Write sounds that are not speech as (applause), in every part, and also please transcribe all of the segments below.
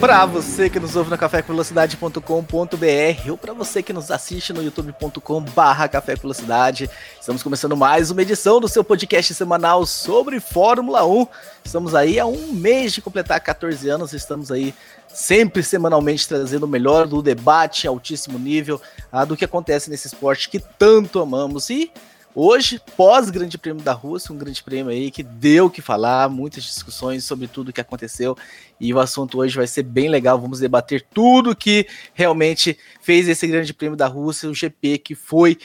Para você que nos ouve no cafévelocidade.com.br ou para você que nos assiste no youtube.com/barra Café Velocidade, estamos começando mais uma edição do seu podcast semanal sobre Fórmula 1. Estamos aí há um mês de completar 14 anos, estamos aí sempre semanalmente trazendo o melhor do debate altíssimo nível ah, do que acontece nesse esporte que tanto amamos e Hoje, pós Grande Prêmio da Rússia, um grande prêmio aí que deu o que falar, muitas discussões sobre tudo o que aconteceu, e o assunto hoje vai ser bem legal. Vamos debater tudo que realmente fez esse Grande Prêmio da Rússia, o GP que foi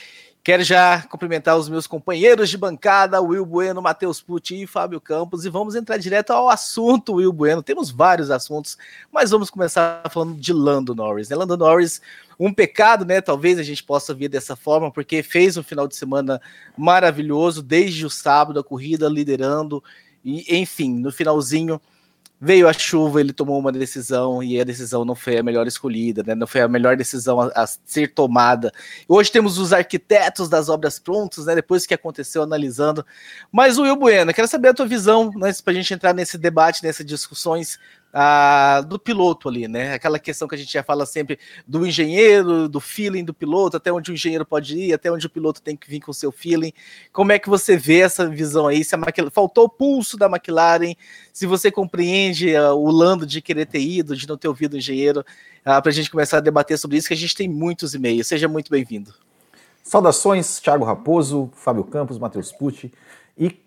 Quero já cumprimentar os meus companheiros de bancada, Will Bueno, Matheus Pucci e Fábio Campos, e vamos entrar direto ao assunto, Will Bueno. Temos vários assuntos, mas vamos começar falando de Lando Norris. Né? Lando Norris, um pecado, né? Talvez a gente possa ver dessa forma, porque fez um final de semana maravilhoso, desde o sábado, a corrida liderando, e enfim, no finalzinho veio a chuva, ele tomou uma decisão e a decisão não foi a melhor escolhida, né? Não foi a melhor decisão a, a ser tomada. Hoje temos os arquitetos das obras prontas, né? Depois que aconteceu, analisando. Mas Will Bueno, quero saber a tua visão, né, para a gente entrar nesse debate, nessas discussões ah, do piloto ali, né? Aquela questão que a gente já fala sempre do engenheiro, do feeling do piloto, até onde o engenheiro pode ir, até onde o piloto tem que vir com o seu feeling. Como é que você vê essa visão aí? Se a McLaren, faltou o pulso da McLaren, se você compreende uh, o Lando de querer ter ido, de não ter ouvido o engenheiro, uh, para a gente começar a debater sobre isso, que a gente tem muitos e-mails. Seja muito bem-vindo. Saudações, Thiago Raposo, Fábio Campos, Matheus Pucci e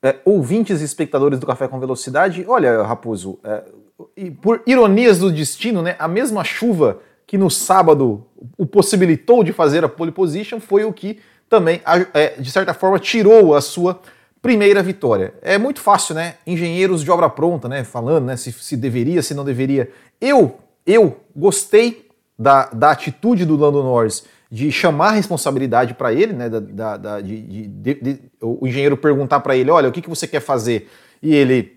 é, ouvintes e espectadores do Café com Velocidade. Olha, Raposo, é, por ironias do destino, né, a mesma chuva que no sábado o possibilitou de fazer a pole position foi o que também, é, de certa forma, tirou a sua primeira vitória. É muito fácil, né? Engenheiros de obra pronta, né? Falando, né? Se, se deveria, se não deveria. Eu, eu gostei da, da atitude do Lando Norris de chamar a responsabilidade para ele, né? Da, da de, de, de, o engenheiro perguntar para ele, olha, o que, que você quer fazer? E ele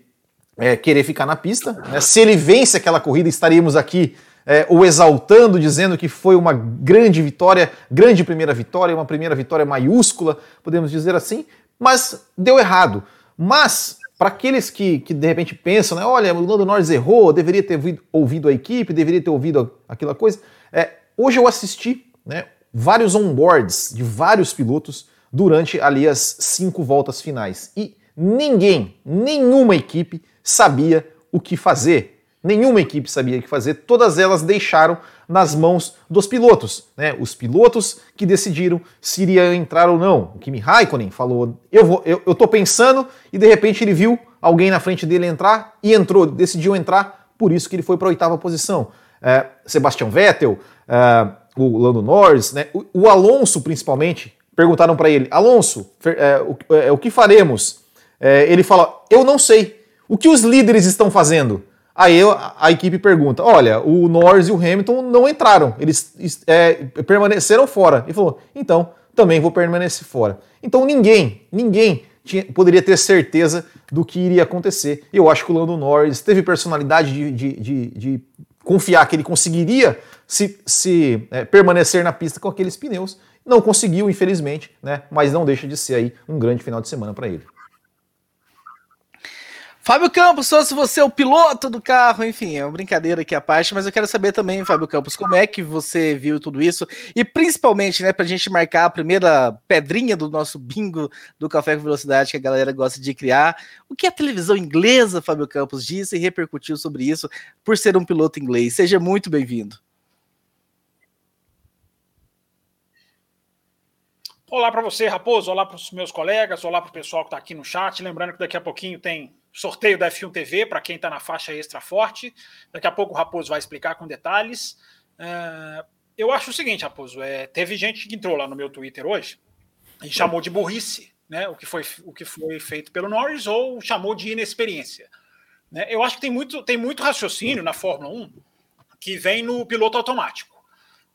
é, querer ficar na pista. Né? Se ele vence aquela corrida, estaríamos aqui é, o exaltando, dizendo que foi uma grande vitória, grande primeira vitória, uma primeira vitória maiúscula, podemos dizer assim, mas deu errado. Mas, para aqueles que, que de repente pensam, né, olha, o Lando Norris errou, deveria ter ouvido, a equipe, deveria ter ouvido aquela coisa, é, hoje eu assisti né, vários onboards de vários pilotos durante ali as cinco voltas finais. E ninguém, nenhuma equipe sabia o que fazer. Nenhuma equipe sabia o que fazer, todas elas deixaram nas mãos dos pilotos. Né? Os pilotos que decidiram se iria entrar ou não. O Kimi Raikkonen falou: eu, vou, eu, eu tô pensando, e de repente ele viu alguém na frente dele entrar e entrou, decidiu entrar, por isso que ele foi para a oitava posição. É, Sebastian Vettel, é, o Lando Norris, né? o, o Alonso principalmente, perguntaram para ele: Alonso, é, o, é, o que faremos? É, ele fala: Eu não sei. O que os líderes estão fazendo? Aí a equipe pergunta: olha, o Norris e o Hamilton não entraram, eles é, permaneceram fora. E falou: então também vou permanecer fora. Então ninguém, ninguém tinha, poderia ter certeza do que iria acontecer. Eu acho que o Lando Norris teve personalidade de, de, de, de confiar que ele conseguiria se, se é, permanecer na pista com aqueles pneus. Não conseguiu, infelizmente, né? mas não deixa de ser aí um grande final de semana para ele. Fábio Campos, só se você é o piloto do carro, enfim, é uma brincadeira aqui a parte, mas eu quero saber também, Fábio Campos, como é que você viu tudo isso e principalmente, né, pra gente marcar a primeira pedrinha do nosso bingo do Café com Velocidade que a galera gosta de criar, o que a televisão inglesa, Fábio Campos, disse e repercutiu sobre isso por ser um piloto inglês. Seja muito bem-vindo. Olá para você, Raposo, olá para os meus colegas, olá para o pessoal que está aqui no chat. Lembrando que daqui a pouquinho tem sorteio da F1 TV para quem está na faixa extra forte. Daqui a pouco o Raposo vai explicar com detalhes. Uh, eu acho o seguinte, Raposo, é, teve gente que entrou lá no meu Twitter hoje e chamou de burrice né, o, que foi, o que foi feito pelo Norris ou chamou de inexperiência. Né? Eu acho que tem muito, tem muito raciocínio na Fórmula 1 que vem no piloto automático.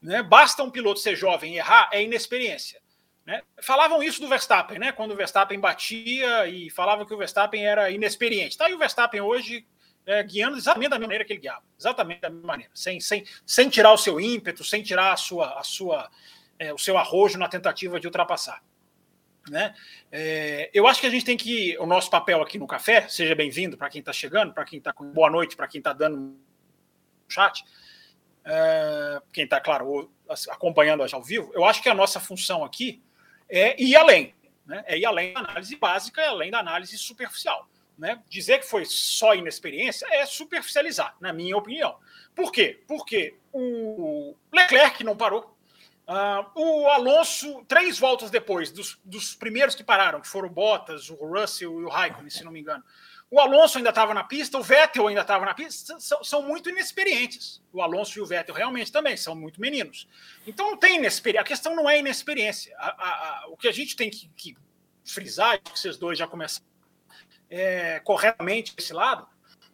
Né? Basta um piloto ser jovem e errar, é inexperiência. Né? Falavam isso do Verstappen, né? Quando o Verstappen batia e falavam que o Verstappen era inexperiente. Tá aí o Verstappen hoje é, guiando exatamente da maneira que ele guiava, exatamente da mesma maneira, sem, sem, sem tirar o seu ímpeto, sem tirar a sua, a sua, é, o seu arrojo na tentativa de ultrapassar. Né? É, eu acho que a gente tem que. O nosso papel aqui no café, seja bem-vindo para quem está chegando, para quem está com boa noite, para quem está dando um chat, é, quem está, claro, acompanhando ao vivo, eu acho que a nossa função aqui é ir além, né? é ir além da análise básica e além da análise superficial. Né? Dizer que foi só inexperiência é superficializar, na minha opinião. Por quê? Porque o Leclerc não parou. Uh, o Alonso, três voltas depois dos, dos, primeiros que pararam, que foram o Bottas, o Russell e o Raikkonen, se não me engano, o Alonso ainda estava na pista, o Vettel ainda estava na pista, são, são, muito inexperientes. O Alonso e o Vettel realmente também são muito meninos. Então não tem inexperiência. A questão não é inexperiência. A, a, a, o que a gente tem que, que frisar, que vocês dois já começaram é, corretamente esse lado,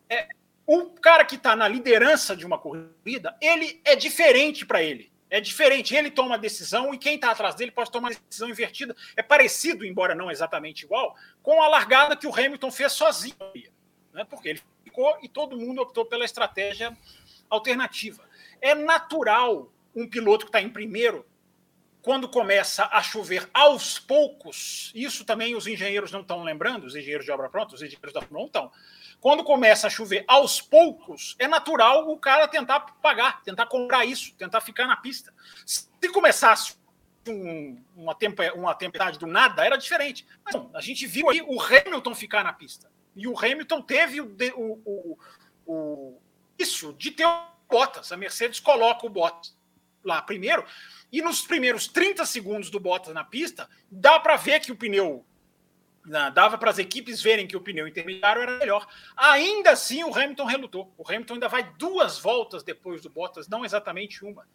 é o cara que está na liderança de uma corrida, ele é diferente para ele. É diferente. Ele toma a decisão e quem está atrás dele pode tomar uma decisão invertida. É parecido, embora não exatamente igual, com a largada que o Hamilton fez sozinho. Né? Porque ele ficou e todo mundo optou pela estratégia alternativa. É natural um piloto que está em primeiro quando começa a chover aos poucos, isso também os engenheiros não estão lembrando, os engenheiros de obra pronta, os engenheiros da não estão. Quando começa a chover aos poucos, é natural o cara tentar pagar, tentar comprar isso, tentar ficar na pista. Se começasse um, uma, temp uma tempestade do nada, era diferente. Mas a gente viu aí o Hamilton ficar na pista. E o Hamilton teve o, o, o, o isso de ter o Bottas. A Mercedes coloca o Bottas lá primeiro e nos primeiros 30 segundos do Bottas na pista, dá para ver que o pneu. Dava para as equipes verem que o pneu intermediário era melhor. Ainda assim, o Hamilton relutou. O Hamilton ainda vai duas voltas depois do Bottas, não exatamente uma.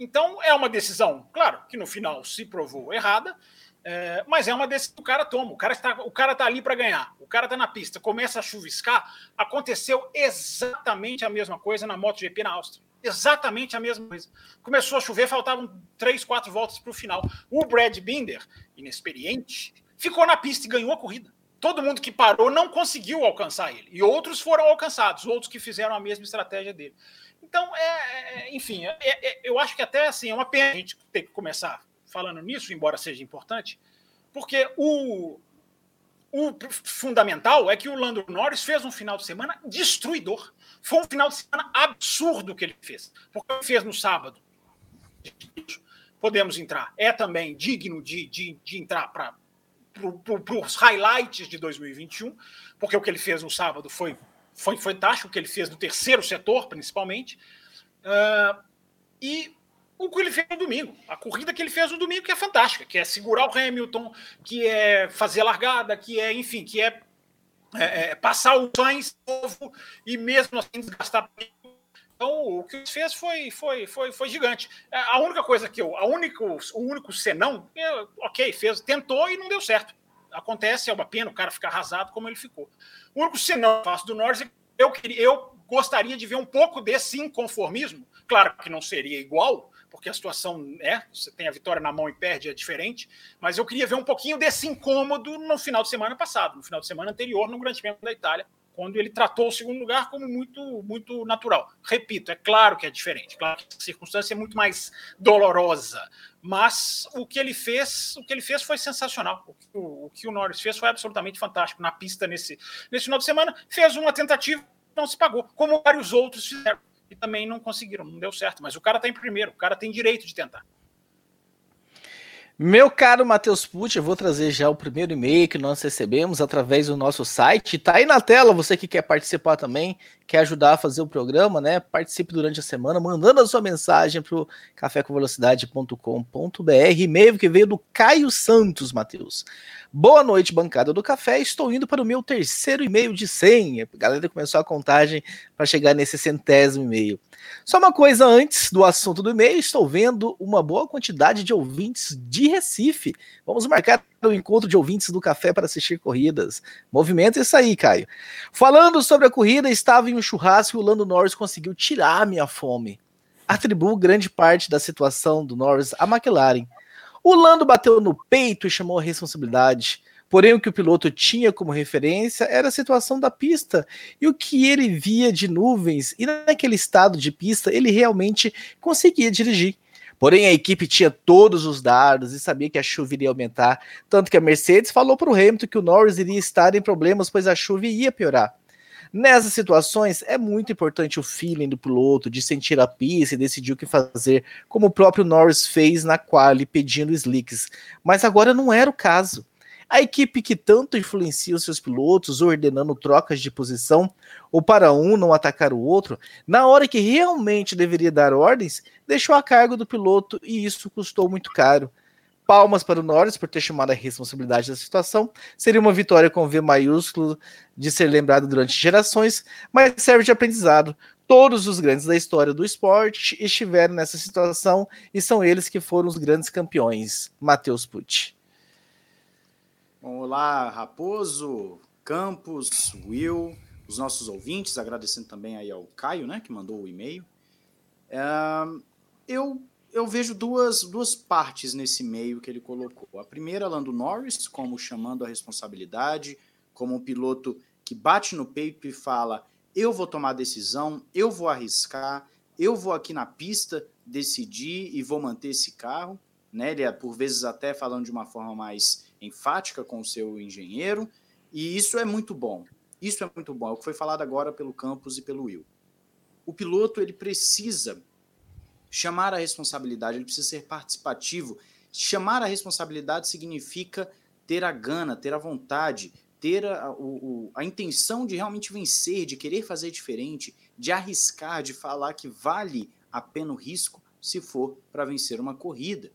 Então, é uma decisão, claro, que no final se provou errada, é, mas é uma decisão que o cara toma. O cara está, o cara está ali para ganhar. O cara está na pista, começa a chuviscar. Aconteceu exatamente a mesma coisa na MotoGP na Áustria. Exatamente a mesma coisa. Começou a chover, faltavam três, quatro voltas para o final. O Brad Binder, inexperiente, ficou na pista e ganhou a corrida. Todo mundo que parou não conseguiu alcançar ele. E outros foram alcançados, outros que fizeram a mesma estratégia dele. Então, é, é enfim, é, é, eu acho que até assim, é uma pena a gente ter que começar falando nisso, embora seja importante, porque o, o fundamental é que o Lando Norris fez um final de semana destruidor. Foi um final de semana absurdo que ele fez. Porque ele fez no sábado. Podemos entrar. É também digno de, de, de entrar para os highlights de 2021, porque o que ele fez no sábado foi, foi fantástico, o que ele fez no terceiro setor, principalmente. Uh, e o que ele fez no domingo, a corrida que ele fez no domingo, que é fantástica, que é segurar o Hamilton, que é fazer largada, que é, enfim, que é é, é, passar o Sainz novo e mesmo assim desgastar. Então, o que ele fez foi, foi, foi, foi gigante. É, a única coisa que eu, a único, o único senão, eu, é, ok, fez, tentou e não deu certo. Acontece, é uma pena o cara ficar arrasado como ele ficou. O único senão que faço do Norris é eu, queria, eu gostaria de ver um pouco desse inconformismo. Claro que não seria igual, porque a situação é, você tem a vitória na mão e perde, é diferente, mas eu queria ver um pouquinho desse incômodo no final de semana passado, no final de semana anterior, no Grande Prêmio da Itália, quando ele tratou o segundo lugar como muito, muito natural. Repito, é claro que é diferente, claro que a circunstância é muito mais dolorosa, mas o que ele fez, o que ele fez foi sensacional. O o, o, que o Norris fez foi absolutamente fantástico na pista nesse, nesse final de semana. Fez uma tentativa, não se pagou, como vários outros fizeram e também não conseguiram, não deu certo. Mas o cara está em primeiro, o cara tem direito de tentar. Meu caro Matheus Pucci, eu vou trazer já o primeiro e-mail que nós recebemos através do nosso site. Tá aí na tela, você que quer participar também, quer ajudar a fazer o programa, né? Participe durante a semana, mandando a sua mensagem para o cafécomvelocidade.com.br. E-mail que veio do Caio Santos, Matheus. Boa noite, bancada do café. Estou indo para o meu terceiro e-mail de 100. A galera começou a contagem para chegar nesse centésimo e-mail. Só uma coisa antes do assunto do e-mail, estou vendo uma boa quantidade de ouvintes de Recife. Vamos marcar o encontro de ouvintes do café para assistir corridas. Movimento isso aí, Caio. Falando sobre a corrida, estava em um churrasco e o Lando Norris conseguiu tirar minha fome. Atribuo grande parte da situação do Norris à McLaren. O Lando bateu no peito e chamou a responsabilidade. Porém, o que o piloto tinha como referência era a situação da pista e o que ele via de nuvens, e naquele estado de pista ele realmente conseguia dirigir. Porém, a equipe tinha todos os dados e sabia que a chuva iria aumentar, tanto que a Mercedes falou para o Hamilton que o Norris iria estar em problemas, pois a chuva ia piorar. Nessas situações, é muito importante o feeling do piloto, de sentir a pista e decidir o que fazer, como o próprio Norris fez na quali, pedindo slicks. Mas agora não era o caso. A equipe que tanto influencia os seus pilotos, ordenando trocas de posição, ou para um não atacar o outro, na hora que realmente deveria dar ordens, deixou a cargo do piloto e isso custou muito caro. Palmas para o Norris por ter chamado a responsabilidade da situação. Seria uma vitória com V maiúsculo de ser lembrado durante gerações, mas serve de aprendizado. Todos os grandes da história do esporte estiveram nessa situação e são eles que foram os grandes campeões. Matheus Pucci. Olá, Raposo, Campos, Will, os nossos ouvintes, agradecendo também aí ao Caio, né, que mandou o e-mail. É, eu, eu vejo duas, duas partes nesse e-mail que ele colocou. A primeira, Lando Norris, como chamando a responsabilidade, como um piloto que bate no peito e fala: eu vou tomar decisão, eu vou arriscar, eu vou aqui na pista decidir e vou manter esse carro. Né? Ele é, por vezes, até falando de uma forma mais enfática com o seu engenheiro, e isso é muito bom. Isso é muito bom. É o que foi falado agora pelo Campos e pelo Will. O piloto ele precisa chamar a responsabilidade, ele precisa ser participativo. Chamar a responsabilidade significa ter a gana, ter a vontade, ter a, o, a intenção de realmente vencer, de querer fazer diferente, de arriscar, de falar que vale a pena o risco se for para vencer uma corrida.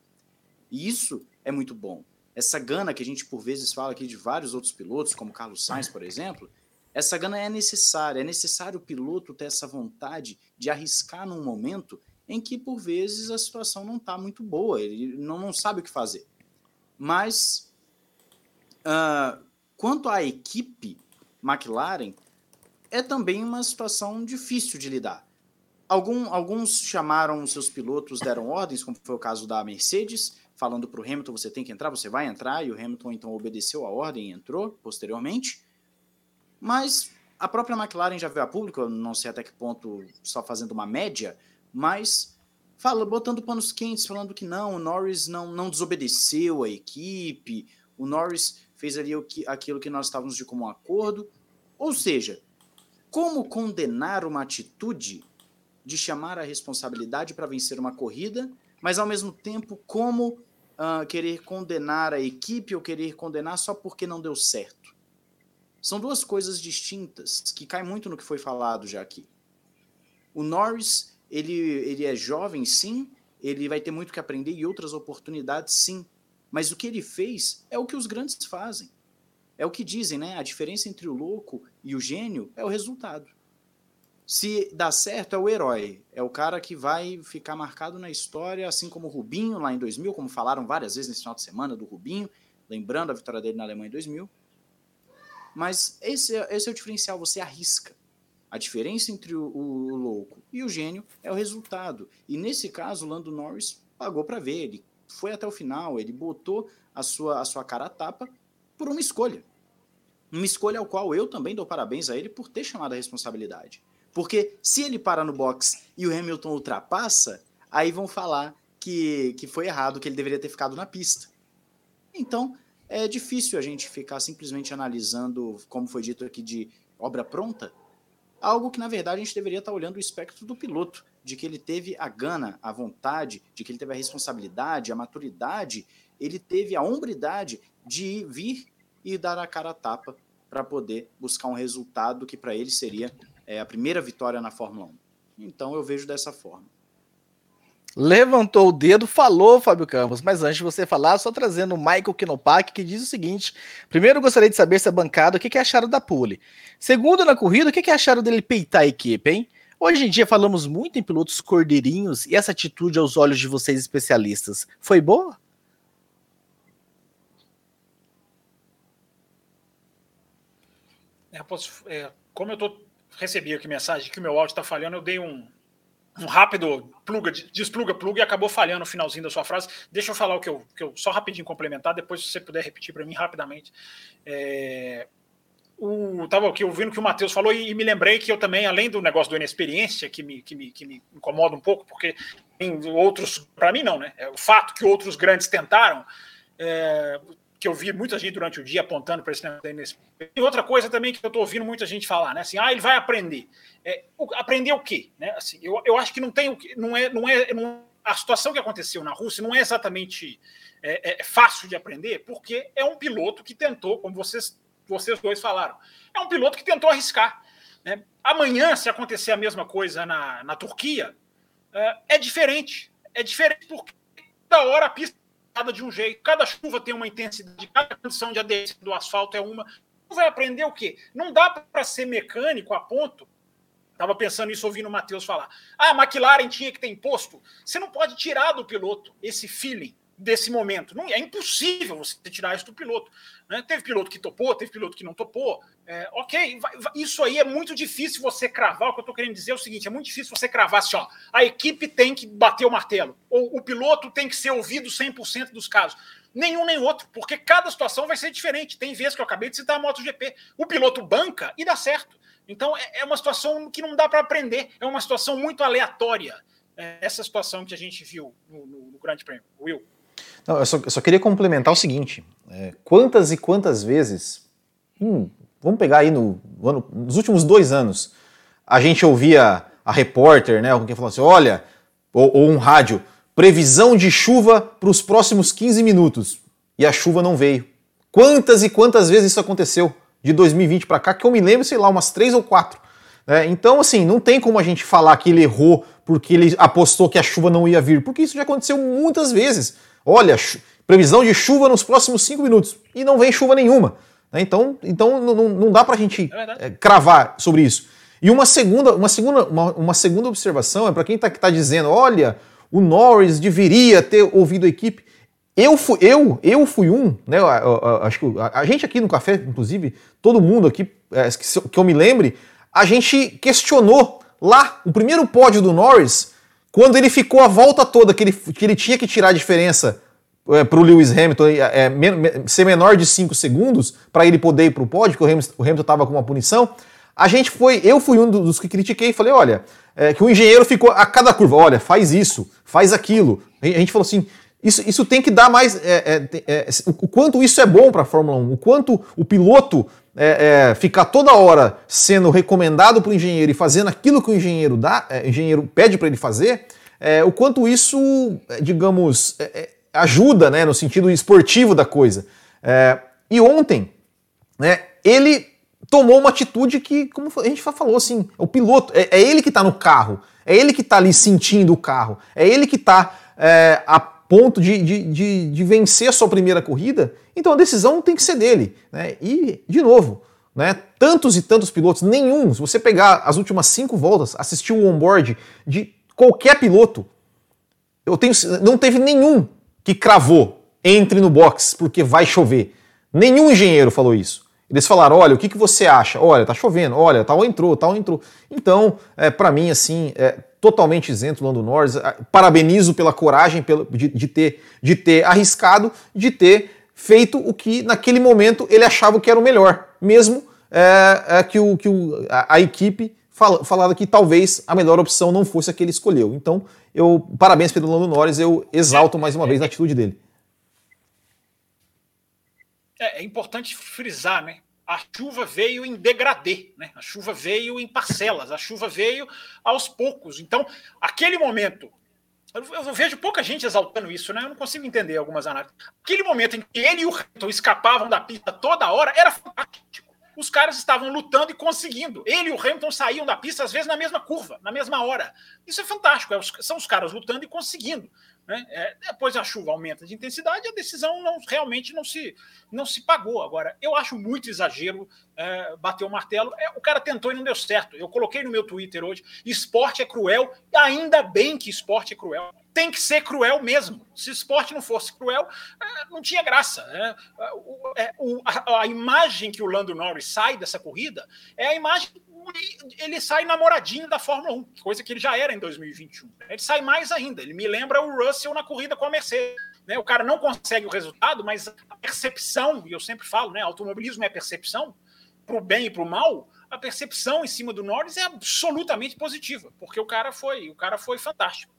E isso é muito bom essa gana que a gente por vezes fala aqui de vários outros pilotos, como Carlos Sainz, por exemplo, essa gana é necessária. É necessário o piloto ter essa vontade de arriscar num momento em que por vezes a situação não está muito boa, ele não, não sabe o que fazer. Mas uh, quanto à equipe McLaren, é também uma situação difícil de lidar. Algum, alguns chamaram seus pilotos, deram ordens, como foi o caso da Mercedes, falando para o Hamilton: você tem que entrar, você vai entrar, e o Hamilton então obedeceu a ordem e entrou posteriormente. Mas a própria McLaren já veio a público, não sei até que ponto, só fazendo uma média, mas fala, botando panos quentes, falando que não, o Norris não, não desobedeceu a equipe, o Norris fez ali o que, aquilo que nós estávamos de comum acordo. Ou seja, como condenar uma atitude de chamar a responsabilidade para vencer uma corrida mas ao mesmo tempo, como uh, querer condenar a equipe ou querer condenar só porque não deu certo? São duas coisas distintas que caem muito no que foi falado já aqui. O Norris, ele, ele é jovem, sim, ele vai ter muito que aprender e outras oportunidades, sim. Mas o que ele fez é o que os grandes fazem. É o que dizem, né? A diferença entre o louco e o gênio é o resultado. Se dá certo, é o herói. É o cara que vai ficar marcado na história, assim como o Rubinho lá em 2000, como falaram várias vezes nesse final de semana do Rubinho, lembrando a vitória dele na Alemanha em 2000. Mas esse é, esse é o diferencial, você arrisca. A diferença entre o, o, louco e o gênio é o resultado. E nesse caso, o Lando Norris pagou para ver. Ele foi até o final, ele botou a sua, a sua cara a tapa por uma escolha. Uma escolha ao qual eu também dou parabéns a ele por ter chamado a responsabilidade. Porque se ele para no box e o Hamilton ultrapassa, aí vão falar que, que foi errado, que ele deveria ter ficado na pista. Então, é difícil a gente ficar simplesmente analisando, como foi dito aqui, de obra pronta, algo que na verdade a gente deveria estar olhando o espectro do piloto, de que ele teve a gana, a vontade, de que ele teve a responsabilidade, a maturidade, ele teve a hombridade de vir e dar a cara a tapa para poder buscar um resultado que para ele seria é a primeira vitória na Fórmula 1. Então eu vejo dessa forma. Levantou o dedo, falou Fábio Campos, mas antes de você falar, só trazendo o Michael Kinopak, que diz o seguinte: primeiro gostaria de saber se a bancada, o que, que acharam da pole? Segundo, na corrida, o que, que acharam dele peitar a equipe, hein? Hoje em dia falamos muito em pilotos cordeirinhos e essa atitude aos olhos de vocês especialistas foi boa? É, posso, é, como eu tô recebi aqui mensagem que o meu áudio está falhando, eu dei um, um rápido pluga, despluga, pluga e acabou falhando no finalzinho da sua frase. Deixa eu falar o que eu, que eu só rapidinho complementar, depois se você puder repetir para mim rapidamente. É, o, tava aqui ouvindo o que o Matheus falou e, e, me lembrei que eu também, além do negócio do inexperiência, que me, que me, que me incomoda um pouco, porque em outros, para mim não, né? É o fato que outros grandes tentaram, é, que eu vi muita gente durante o dia apontando para esse negócio. E outra coisa também que eu estou ouvindo muita gente falar, né? Assim, ah, ele vai aprender. É, aprender o quê? Né? Assim, eu, eu acho que não tem o que. Não é, não é, não, a situação que aconteceu na Rússia não é exatamente é, é, fácil de aprender, porque é um piloto que tentou, como vocês vocês dois falaram. É um piloto que tentou arriscar. Né? Amanhã, se acontecer a mesma coisa na, na Turquia, é, é diferente. É diferente porque cada hora a pista é de um jeito, cada chuva tem uma intensidade, cada condição de aderência do asfalto é uma. Vai aprender o quê? Não dá para ser mecânico a ponto. Estava pensando isso ouvindo o Matheus falar. Ah, a McLaren tinha que ter imposto. Você não pode tirar do piloto esse feeling desse momento. Não, é impossível você tirar isso do piloto. Né? Teve piloto que topou, teve piloto que não topou. É, ok, vai, vai, isso aí é muito difícil você cravar. O que eu estou querendo dizer é o seguinte: é muito difícil você cravar assim, ó, a equipe tem que bater o martelo, ou o piloto tem que ser ouvido 100% dos casos. Nenhum nem outro, porque cada situação vai ser diferente. Tem vezes que eu acabei de citar a MotoGP. O piloto banca e dá certo. Então é, é uma situação que não dá para aprender, é uma situação muito aleatória. É essa situação que a gente viu no, no, no Grande Prêmio. Will. Não, eu, só, eu só queria complementar o seguinte: é, quantas e quantas vezes, hum, vamos pegar aí no, ano, nos últimos dois anos, a gente ouvia a repórter, né, alguém falando assim: olha, ou, ou um rádio, previsão de chuva para os próximos 15 minutos, e a chuva não veio. Quantas e quantas vezes isso aconteceu de 2020 para cá, que eu me lembro, sei lá, umas três ou quatro. É, então, assim, não tem como a gente falar que ele errou porque ele apostou que a chuva não ia vir, porque isso já aconteceu muitas vezes. Olha, previsão de chuva nos próximos cinco minutos. E não vem chuva nenhuma. Né? Então, então não, não dá para a gente é cravar sobre isso. E uma segunda, uma segunda, uma, uma segunda observação é para quem está tá dizendo: olha, o Norris deveria ter ouvido a equipe. Eu fui, eu, eu fui um, né? acho que a, a, gente aqui no café, inclusive, todo mundo aqui, é, que, que eu me lembre, a gente questionou lá o primeiro pódio do Norris quando ele ficou a volta toda que ele, que ele tinha que tirar a diferença é, para o Lewis Hamilton é, me, me, ser menor de 5 segundos para ele poder ir para o pódio, que o Hamilton estava com uma punição, a gente foi, eu fui um dos que critiquei e falei, olha, é, que o engenheiro ficou a cada curva, olha, faz isso, faz aquilo. A gente falou assim, isso, isso tem que dar mais. É, é, é o quanto isso é bom para a Fórmula 1, o quanto o piloto é, é, ficar toda hora sendo recomendado para o engenheiro e fazendo aquilo que o engenheiro dá, é, engenheiro pede para ele fazer, é, o quanto isso, é, digamos, é, ajuda né, no sentido esportivo da coisa. e ontem, né, ele tomou uma atitude que, como a gente falou, assim, o piloto, é, ele que está no carro, é ele que está ali sentindo o carro, é ele que está a ponto de, de, de, de, vencer sua primeira corrida, então a decisão tem que ser dele. Né? E, de novo, né, tantos e tantos pilotos, nenhum, se você pegar as últimas cinco voltas, assistir o onboard de qualquer piloto, eu tenho, não teve nenhum que cravou entre no box porque vai chover. Nenhum engenheiro falou isso. Eles falaram: olha, o que, que você acha? Olha, tá chovendo, olha, tal entrou, tal entrou. Então, é, para mim, assim, é, totalmente isento Lando Norris. Parabenizo pela coragem de, de, ter, de ter arriscado, de ter feito o que naquele momento ele achava que era o melhor, mesmo é, é, que, o, que o, a, a equipe fal, falava que talvez a melhor opção não fosse a que ele escolheu. Então, eu parabéns pelo Lando Norris, eu exalto mais uma vez a atitude dele. É, é importante frisar, né? A chuva veio em degradê, né? a chuva veio em parcelas, a chuva veio aos poucos. Então, aquele momento, eu, eu, vejo pouca gente exaltando isso, né? eu não consigo entender algumas análises. Aquele momento em que ele e o Hamilton escapavam da pista toda hora era fantástico. Os caras estavam lutando e conseguindo. Ele e o Hamilton saíam da pista, às vezes, na mesma curva, na mesma hora. Isso é fantástico. É são os caras lutando e conseguindo. Né? É, depois a chuva aumenta de intensidade, a decisão não, realmente não se, não se pagou. Agora, eu acho muito exagero é, bater o martelo. É, o cara tentou e não deu certo. Eu coloquei no meu Twitter hoje: esporte é cruel, ainda bem que esporte é cruel. Tem que ser cruel mesmo. Se esporte não fosse cruel, é, não tinha graça. Né? É, o, a, a, imagem que o Lando Norris sai dessa corrida é a imagem ele sai namoradinho da Fórmula 1, coisa que ele já era em 2021. Ele sai mais ainda. Ele me lembra o Russell na corrida com a Mercedes. Né? O cara não consegue o resultado, mas a percepção, e eu sempre falo, né? Automobilismo é percepção, para o bem e para o mal. A percepção em cima do Norris é absolutamente positiva, porque o cara foi, o cara foi fantástico.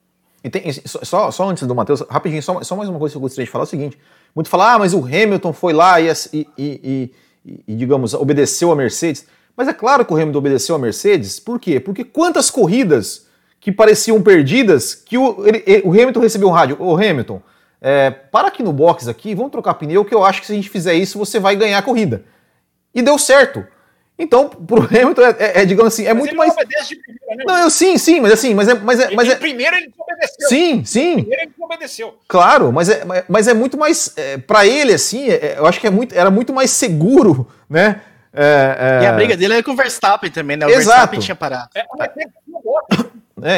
E tem, só, só antes do Matheus, rapidinho, só, só mais uma coisa que eu gostaria de falar é o seguinte: muito falar, ah, mas o Hamilton foi lá e, e, e, e, digamos, obedeceu a Mercedes. Mas é claro que o Hamilton obedeceu a Mercedes, por quê? Porque quantas corridas que pareciam perdidas que o, ele, o Hamilton recebeu um rádio, ô Hamilton, é, para aqui no box aqui, vamos trocar pneu, que eu acho que se a gente fizer isso, você vai ganhar a corrida. E deu certo. Então, (laughs) pro Hamilton, é, é, é digamos assim, é mas muito mais. Primeira, né? Não, eu sim, sim, mas assim, mas é. Mas é, mas é... Primeiro ele obedeceu. Sim, sim. Primeiro ele obedeceu. Claro, mas é, mas é muito mais. É, para ele, assim, é, eu acho que é muito, era muito mais seguro, né? É, e a briga dele era com o Verstappen também, né? O Exato. Verstappen tinha parado. É, é,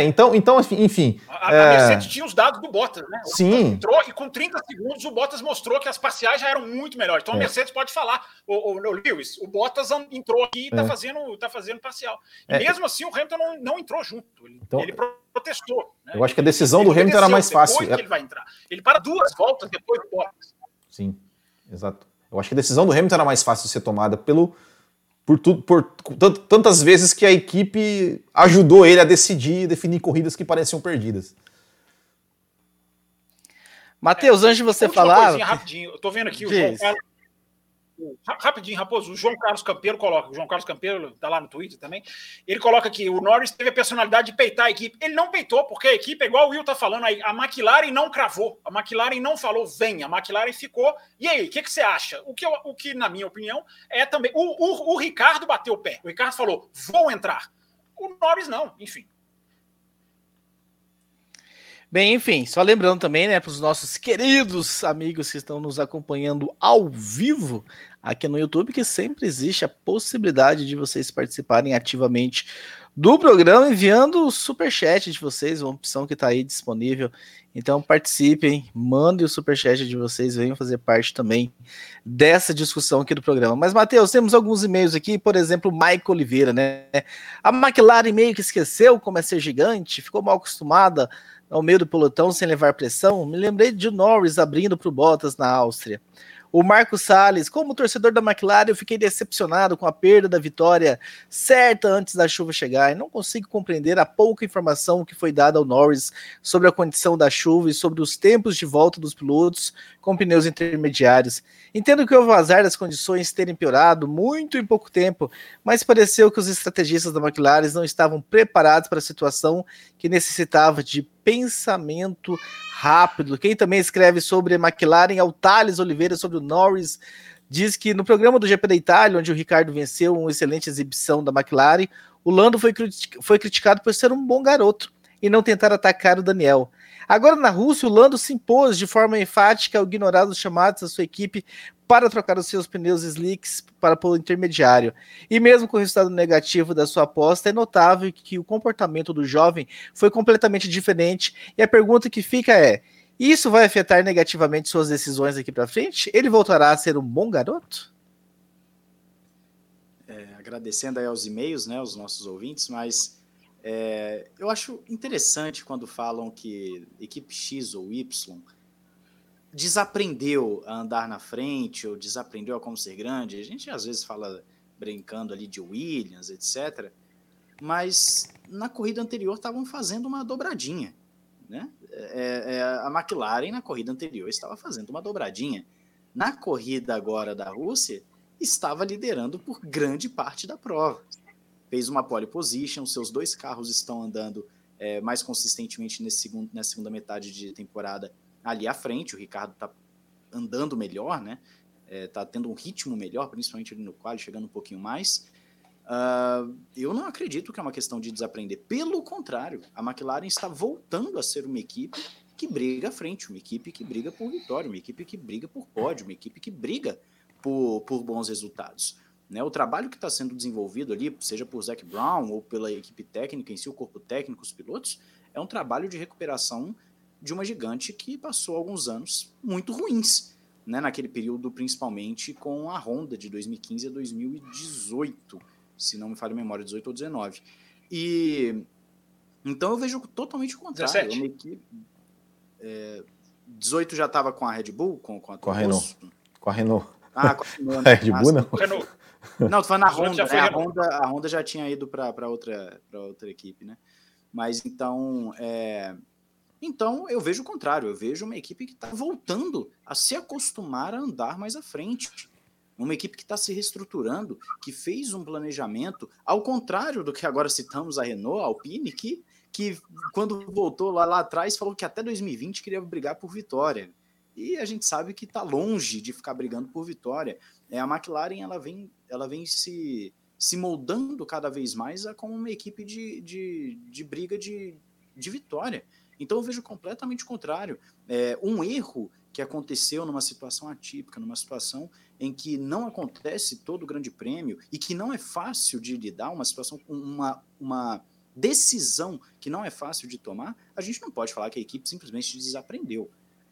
então, então, enfim. A, a é... Mercedes tinha os dados do Bottas, né? O Sim. Entrou e com 30 segundos o Bottas mostrou que as parciais já eram muito melhores. Então é. a Mercedes pode falar, o, o, o, Lewis, o Bottas entrou aqui e está é. fazendo, tá fazendo parcial. E é. mesmo assim o Hamilton não, não entrou junto. Ele, então, ele protestou. Né? Eu acho que a decisão ele do Hamilton era mais fácil. ele vai entrar. Ele para duas voltas depois do Bottas. Sim, exato. Eu acho que a decisão do Hamilton era mais fácil de ser tomada pelo por, tudo, por tantas vezes que a equipe ajudou ele a decidir e definir corridas que pareciam perdidas. Matheus, antes de você falar. Rapidinho, eu tô vendo aqui o João Carlos Rapidinho, Raposo, o João Carlos Campeiro coloca, o João Carlos Campeiro tá lá no Twitter também, ele coloca aqui, o Norris teve a personalidade de peitar a equipe. Ele não peitou, porque a equipe, igual o Will tá falando aí, a McLaren não cravou, a McLaren não falou vem, a McLaren ficou. E aí, o que, que você acha? O que, eu, o que, na minha opinião, é também. O, o, o Ricardo bateu o pé, o Ricardo falou, vou entrar. O Norris não, enfim. Bem, enfim, só lembrando também, né, para os nossos queridos amigos que estão nos acompanhando ao vivo aqui no YouTube, que sempre existe a possibilidade de vocês participarem ativamente do programa enviando o super chat de vocês, uma opção que está aí disponível. Então participem, mandem o super chat de vocês, venham fazer parte também dessa discussão aqui do programa. Mas Matheus, temos alguns e-mails aqui, por exemplo, Michael Oliveira, né? A McLaren meio que esqueceu como é ser gigante, ficou mal acostumada ao meio do pelotão sem levar pressão, me lembrei de Norris abrindo para o Bottas na Áustria. O Marco Salles, como torcedor da McLaren, eu fiquei decepcionado com a perda da vitória certa antes da chuva chegar e não consigo compreender a pouca informação que foi dada ao Norris sobre a condição da chuva e sobre os tempos de volta dos pilotos com pneus intermediários. Entendo que houve o azar das condições terem piorado muito em pouco tempo, mas pareceu que os estrategistas da McLaren não estavam preparados para a situação que necessitava de pensamento rápido. Quem também escreve sobre McLaren é o Thales Oliveira, sobre o Norris. Diz que no programa do GP da Itália, onde o Ricardo venceu uma excelente exibição da McLaren, o Lando foi, foi criticado por ser um bom garoto e não tentar atacar o Daniel. Agora na Rússia, o Lando se impôs de forma enfática ao ignorar os chamados da sua equipe para trocar os seus pneus slicks para o intermediário. E mesmo com o resultado negativo da sua aposta, é notável que o comportamento do jovem foi completamente diferente. E a pergunta que fica é: isso vai afetar negativamente suas decisões aqui para frente? Ele voltará a ser um bom garoto? É, agradecendo aí aos e-mails, né, aos nossos ouvintes, mas é, eu acho interessante quando falam que equipe X ou Y desaprendeu a andar na frente ou desaprendeu a como ser grande. A gente às vezes fala brincando ali de Williams, etc. Mas na corrida anterior estavam fazendo uma dobradinha. Né? É, é, a McLaren na corrida anterior estava fazendo uma dobradinha. Na corrida agora da Rússia, estava liderando por grande parte da prova fez uma pole position, seus dois carros estão andando é, mais consistentemente nesse segundo, nessa segunda metade de temporada ali à frente. O Ricardo está andando melhor, né? Está é, tendo um ritmo melhor, principalmente ali no quali, chegando um pouquinho mais. Uh, eu não acredito que é uma questão de desaprender. Pelo contrário, a McLaren está voltando a ser uma equipe que briga à frente, uma equipe que briga por vitória, uma equipe que briga por pódio, uma equipe que briga por, por bons resultados. Né, o trabalho que está sendo desenvolvido ali, seja por Zac Brown ou pela equipe técnica em si, o corpo técnico, os pilotos, é um trabalho de recuperação de uma gigante que passou alguns anos muito ruins, né, naquele período, principalmente com a Honda de 2015 a 2018. se não me falha a memória, 18 ou 19. E então eu vejo totalmente o contrário. 17. Uma equipe, é, 18 já estava com a Red Bull, com, com a Com a Renault. Com a Renault. Ah, com a (laughs) Renault, né? Red Ah, Bull sim. não. Renault. (laughs) Não, tô falando na 18 já Honda, né? A. Honda. A Honda já tinha ido para outra, pra outra equipe, né? Mas então, é... então eu vejo o contrário. Eu vejo uma equipe que está voltando a se acostumar a andar mais à frente. Uma equipe que está se reestruturando, que fez um planejamento, ao contrário do que agora citamos a Renault, a Alpine, que, que quando voltou lá, lá atrás falou que até 2020 queria brigar por vitória. E a gente sabe que está longe de ficar brigando por vitória. É, a McLaren ela vem, ela vem se, se moldando cada vez mais como uma equipe de, de, de briga de, de vitória. Então eu vejo completamente o contrário. É, um erro que aconteceu numa situação atípica, numa situação em que não acontece todo o grande prêmio e que não é fácil de lidar, uma situação uma, uma decisão que não é fácil de tomar, a gente não pode falar que a equipe simplesmente desaprendeu.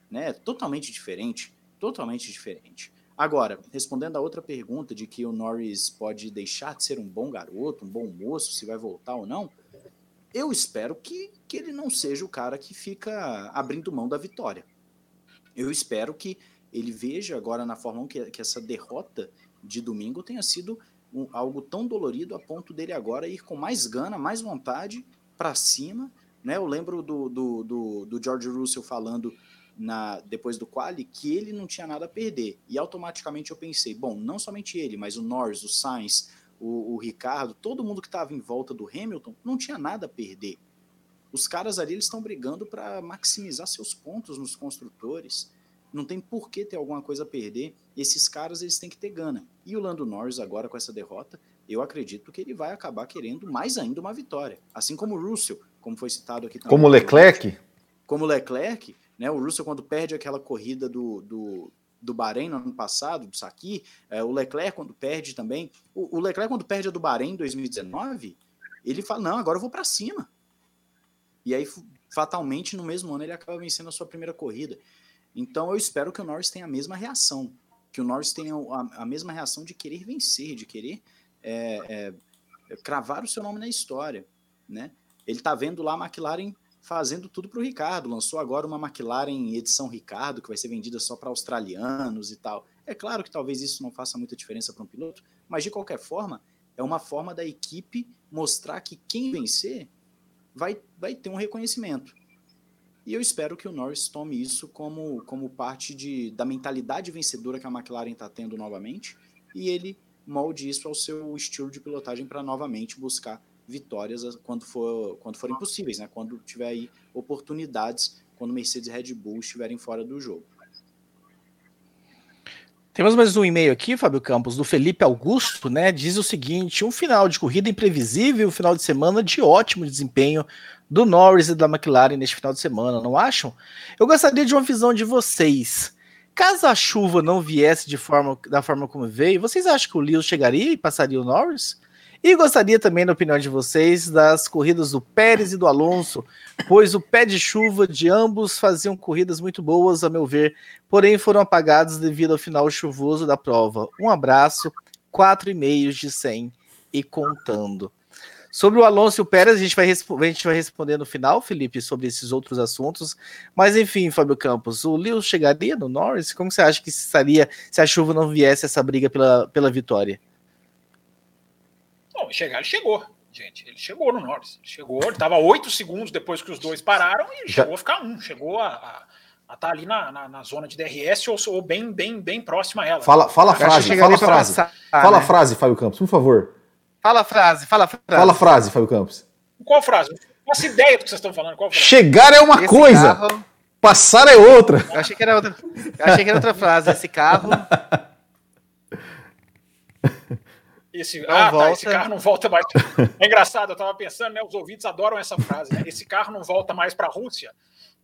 Né? Totalmente diferente, totalmente diferente. Agora, respondendo a outra pergunta de que o Norris pode deixar de ser um bom garoto, um bom moço, se vai voltar ou não, eu espero que, que ele não seja o cara que fica abrindo mão da vitória. Eu espero que ele veja agora na Fórmula 1 que, que essa derrota de domingo tenha sido um- algo tão dolorido a ponto dele agora ir com mais gana, mais vontade para cima. Né? Eu lembro do, do, do, do George Russell falando na, depois do quali que ele não tinha nada a perder. E automaticamente eu pensei, bom, não somente ele, mas o Norris, o Sainz, o, o Ricardo, todo mundo que estava em volta do Hamilton não tinha nada a perder. Os caras ali eles estão brigando para maximizar seus pontos nos construtores. Não tem por que ter alguma coisa a perder. Esses caras eles têm que ter gana. E o Lando Norris agora com essa derrota, eu acredito que ele vai acabar querendo mais ainda uma vitória. Assim como o Russell, como foi citado aqui também. Como o Leclerc? Como o Leclerc, né? O Russell quando perde aquela corrida do, do, do Bahrein no ano passado, do Saki, é, o Leclerc quando perde também, o, o Leclerc quando perde a do Bahrein em 2019, ele fala, não, agora eu vou para cima. E aí, fatalmente, no mesmo ano, ele acaba vencendo a sua primeira corrida. Então, eu espero que o Norris tenha a mesma reação. Que o Norris tenha a, a mesma reação de querer vencer, de querer é, é, cravar o seu nome na história. Né? Ele está vendo lá a McLaren fazendo tudo para o Ricardo. Lançou agora uma McLaren edição Ricardo, que vai ser vendida só para australianos e tal. É claro que talvez isso não faça muita diferença para um piloto, mas de qualquer forma, é uma forma da equipe mostrar que quem vencer vai, vai ter um reconhecimento. E eu espero que o Norris tome isso como, como parte de, da mentalidade vencedora que a McLaren está tendo novamente e ele molde isso ao seu estilo de pilotagem para novamente buscar vitórias quando, for, quando forem possíveis, né? quando tiver aí oportunidades, quando Mercedes e Red Bull estiverem fora do jogo. Temos mais um e-mail aqui, Fábio Campos, do Felipe Augusto, né? Diz o seguinte: um final de corrida imprevisível, um final de semana de ótimo desempenho do Norris e da McLaren neste final de semana, não acham? Eu gostaria de uma visão de vocês. Caso a chuva não viesse de forma, da forma como veio, vocês acham que o Lewis chegaria e passaria o Norris? E gostaria também da opinião de vocês das corridas do Pérez e do Alonso, pois o pé de chuva de ambos faziam corridas muito boas, a meu ver, porém foram apagados devido ao final chuvoso da prova. Um abraço, 4,5 de 100 e contando. Sobre o Alonso e o Pérez, a gente, vai a gente vai responder no final, Felipe, sobre esses outros assuntos. Mas enfim, Fábio Campos, o Lewis chegaria no Norris? Como você acha que estaria se a chuva não viesse essa briga pela, pela vitória? Bom, chegar, ele chegou, gente. Ele chegou no Norris. Ele chegou, ele estava oito segundos depois que os dois pararam e Já- chegou a ficar um. Chegou a, estar ali na, na, na zona de DRS ou, ou bem, bem, bem próxima a ela. Fala, fala a frase, fala a frase. passar, Fala a né? frase, Fábio Campos, por favor. Fala a frase, fala a frase. Fala a frase, Fábio Campos. Qual frase? Não faço ideia do que vocês estão falando. Chegar é uma Esse coisa, carro- passar é outra. eu achei que era outra. Eu achei que era outra frase. Esse carro. (laughs) Esse, Não ah, tá, volta. esse carro não volta mais. (laughs) É engraçado, eu tava pensando, né? Os ouvintes adoram essa frase, né? Esse carro não volta mais para a Rússia.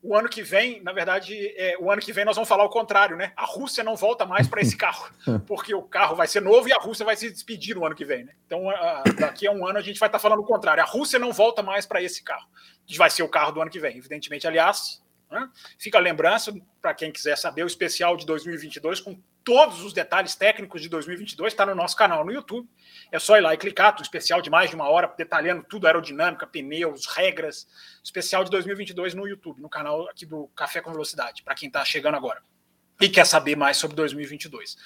O ano que vem, na verdade, é, o ano que vem nós vamos falar o contrário, né? A Rússia não volta mais para esse carro, (laughs) porque o carro vai ser novo e a Rússia vai se despedir no ano que vem, né? Então, a- daqui a um ano a gente vai estar falando o contrário. A Rússia não volta mais para esse carro, que vai ser o carro do ano que vem, evidentemente. Aliás, né? fica a lembrança para quem quiser saber o especial de 2022 com todos os detalhes técnicos de 2022 está no nosso canal no YouTube. É só ir lá e clicar, um especial de mais de uma hora, detalhando tudo, aerodinâmica, pneus, regras, especial de 2022 no YouTube, no canal aqui do Café com Velocidade, para quem está chegando agora e quer saber mais sobre 2022.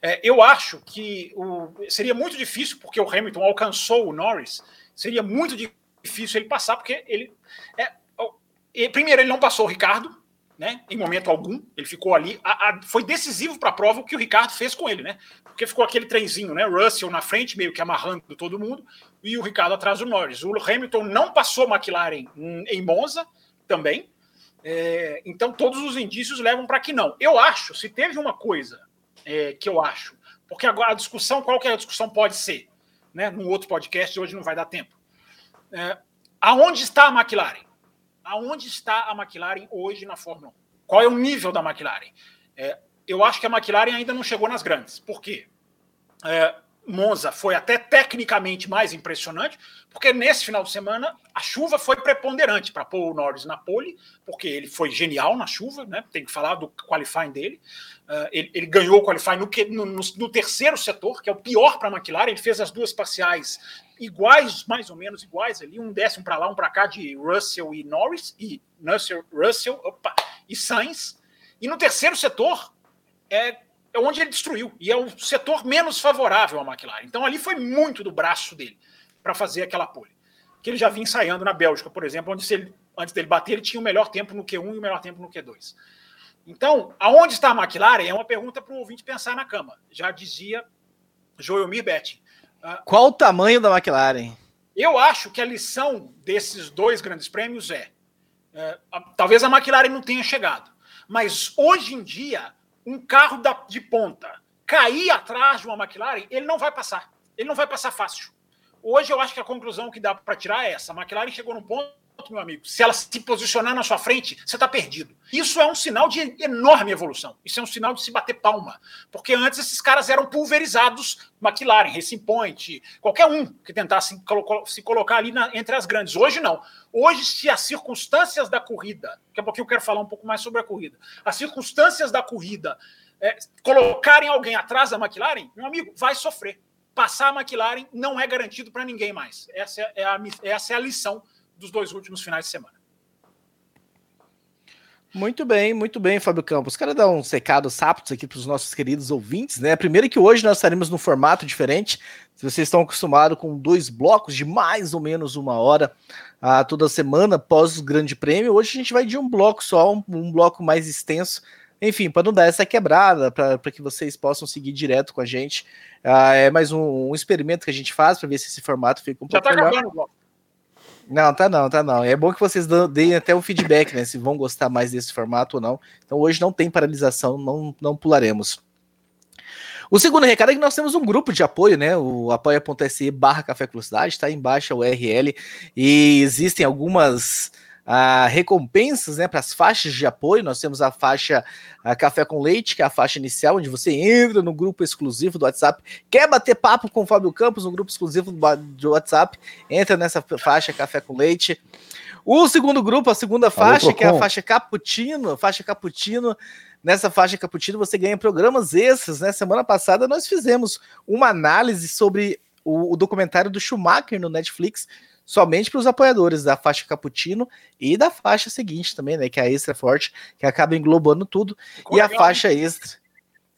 É, eu acho que o, seria muito difícil, porque o Hamilton alcançou o Norris, seria muito difícil ele passar, porque ele. É, primeiro, ele não passou o Ricardo, né? Em momento algum, ele ficou ali. A, a, foi decisivo para a prova o que o Ricardo fez com ele, né? Porque ficou aquele trenzinho, né? Russell na frente, meio que amarrando todo mundo, e o Ricardo atrás do Norris. O Hamilton não passou McLaren em, Monza também. É, então, todos os indícios levam para que não. Eu acho, se teve uma coisa é, que eu acho, porque agora a discussão, qual que é a discussão pode ser, né? Num outro podcast, hoje não vai dar tempo. É, aonde está a McLaren? Aonde está a McLaren hoje na Fórmula 1? Qual é o nível da McLaren? É, eu acho que a McLaren ainda não chegou nas grandes. Por quê? É, Monza foi até tecnicamente mais impressionante, porque nesse final de semana a chuva foi preponderante para Paul Norris na pole, porque ele foi genial na chuva, né? tem que falar do qualifying dele. Uh, ele, ele, ganhou o qualifying no, no, no, terceiro setor, que é o pior para a McLaren. Ele fez as duas parciais iguais, mais ou menos iguais ali, um décimo para lá, um para cá de Russell e Norris, e Russell, Russell opa, e Sainz. E no terceiro setor é, é onde ele destruiu, e é o setor menos favorável à McLaren. Então ali foi muito do braço dele para fazer aquela pole. Que ele já vinha ensaiando na Bélgica, por exemplo, onde ele, antes dele bater, ele tinha o melhor tempo no Q1 e o melhor tempo no Q2. Então, aonde está a McLaren é uma pergunta para o ouvinte pensar na cama. Já dizia Joelmir Betting. Qual o tamanho da McLaren? Eu acho que a lição desses dois grandes prêmios é, é a, talvez a McLaren não tenha chegado, mas hoje em dia um carro da, de ponta cair atrás de uma McLaren, ele não vai passar. Ele não vai passar fácil. Hoje eu acho que a conclusão que dá para tirar é essa: a McLaren chegou num ponto meu amigo, se ela se posicionar na sua frente, você está perdido. Isso é um sinal de enorme evolução. Isso é um sinal de se bater palma. Porque antes esses caras eram pulverizados, McLaren, Racing Point, qualquer um que tentasse se colocar ali na, entre as grandes. Hoje não. Hoje, se as circunstâncias da corrida, daqui a pouquinho eu quero falar um pouco mais sobre a corrida, as circunstâncias da corrida é, colocarem alguém atrás da McLaren, meu amigo, vai sofrer. Passar a McLaren não é garantido para ninguém mais. Essa é a, essa é a lição dos dois últimos finais de semana. Muito bem, muito bem, Fábio Campos. Quero dar uns recados rápidos aqui para os nossos queridos ouvintes, né? Primeiro que hoje nós estaremos num formato diferente. Se vocês estão acostumados com dois blocos de mais ou menos uma hora a toda semana após o Grande Prêmio, hoje a gente vai de um bloco só, um, um bloco mais extenso. Enfim, para não dar essa quebrada, para que vocês possam seguir direto com a gente. Ah, é mais um, um, experimento que a gente faz para ver se esse formato fica um Já pouco tá melhor. Acabando. Não, tá não, tá não. É bom que vocês deem até um feedback, né? Se vão gostar mais desse formato ou não. Então hoje não tem paralisação, não, não pularemos. O segundo recado é que nós temos um grupo de apoio, né? O apoia.se barra Café Velocidade, está embaixo o URL e existem algumas a recompensas né, para as faixas de apoio. Nós temos a faixa a Café com Leite, que é a faixa inicial, onde você entra no grupo exclusivo do WhatsApp. Quer bater papo com o Fábio Campos no grupo exclusivo do WhatsApp? Entra nessa faixa Café com Leite. O segundo grupo, a segunda faixa, que é a faixa Cappuccino, faixa Cappuccino. Nessa faixa Cappuccino você ganha programas extras, né? Semana passada nós fizemos uma análise sobre o, o documentário do Schumacher no Netflix, somente para os apoiadores da faixa Cappuccino e da faixa seguinte também, né? Que é a extra forte, que acaba englobando tudo. Ficou e legal, a faixa hein? extra.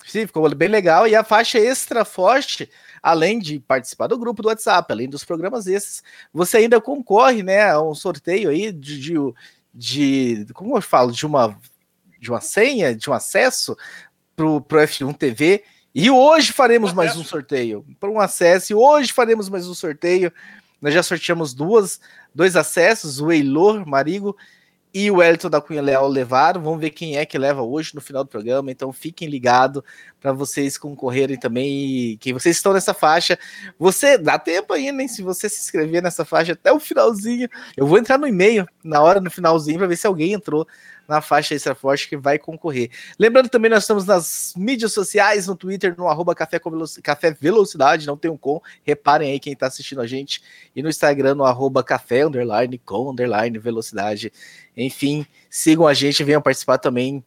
Sim, ficou bem legal. E a faixa extra forte, além de participar do grupo do WhatsApp, além dos programas esses, você ainda concorre, né, a um sorteio aí de, de, de como eu falo, de uma de uma senha, de um acesso pro, pro F1 TV. E hoje faremos mais um sorteio para um acesso. E hoje faremos mais um sorteio nós já sorteamos duas, dois acessos, o Eilor Marigo e o Elton da Cunha Leal levaram. Vamos ver quem é que leva hoje no final do programa. Então fiquem ligados para vocês concorrerem também. quem vocês estão nessa faixa, você dá tempo ainda, hein? Se você se inscrever nessa faixa até o finalzinho, eu vou entrar no e-mail na hora no finalzinho para ver se alguém entrou na faixa extra forte que vai concorrer. Lembrando também, nós estamos nas mídias sociais, no Twitter, no arroba café, café Velocidade, não tem um com, reparem aí quem está assistindo a gente, e no Instagram, no arroba café, underline, com, underline, velocidade. Enfim, sigam a gente, venham participar também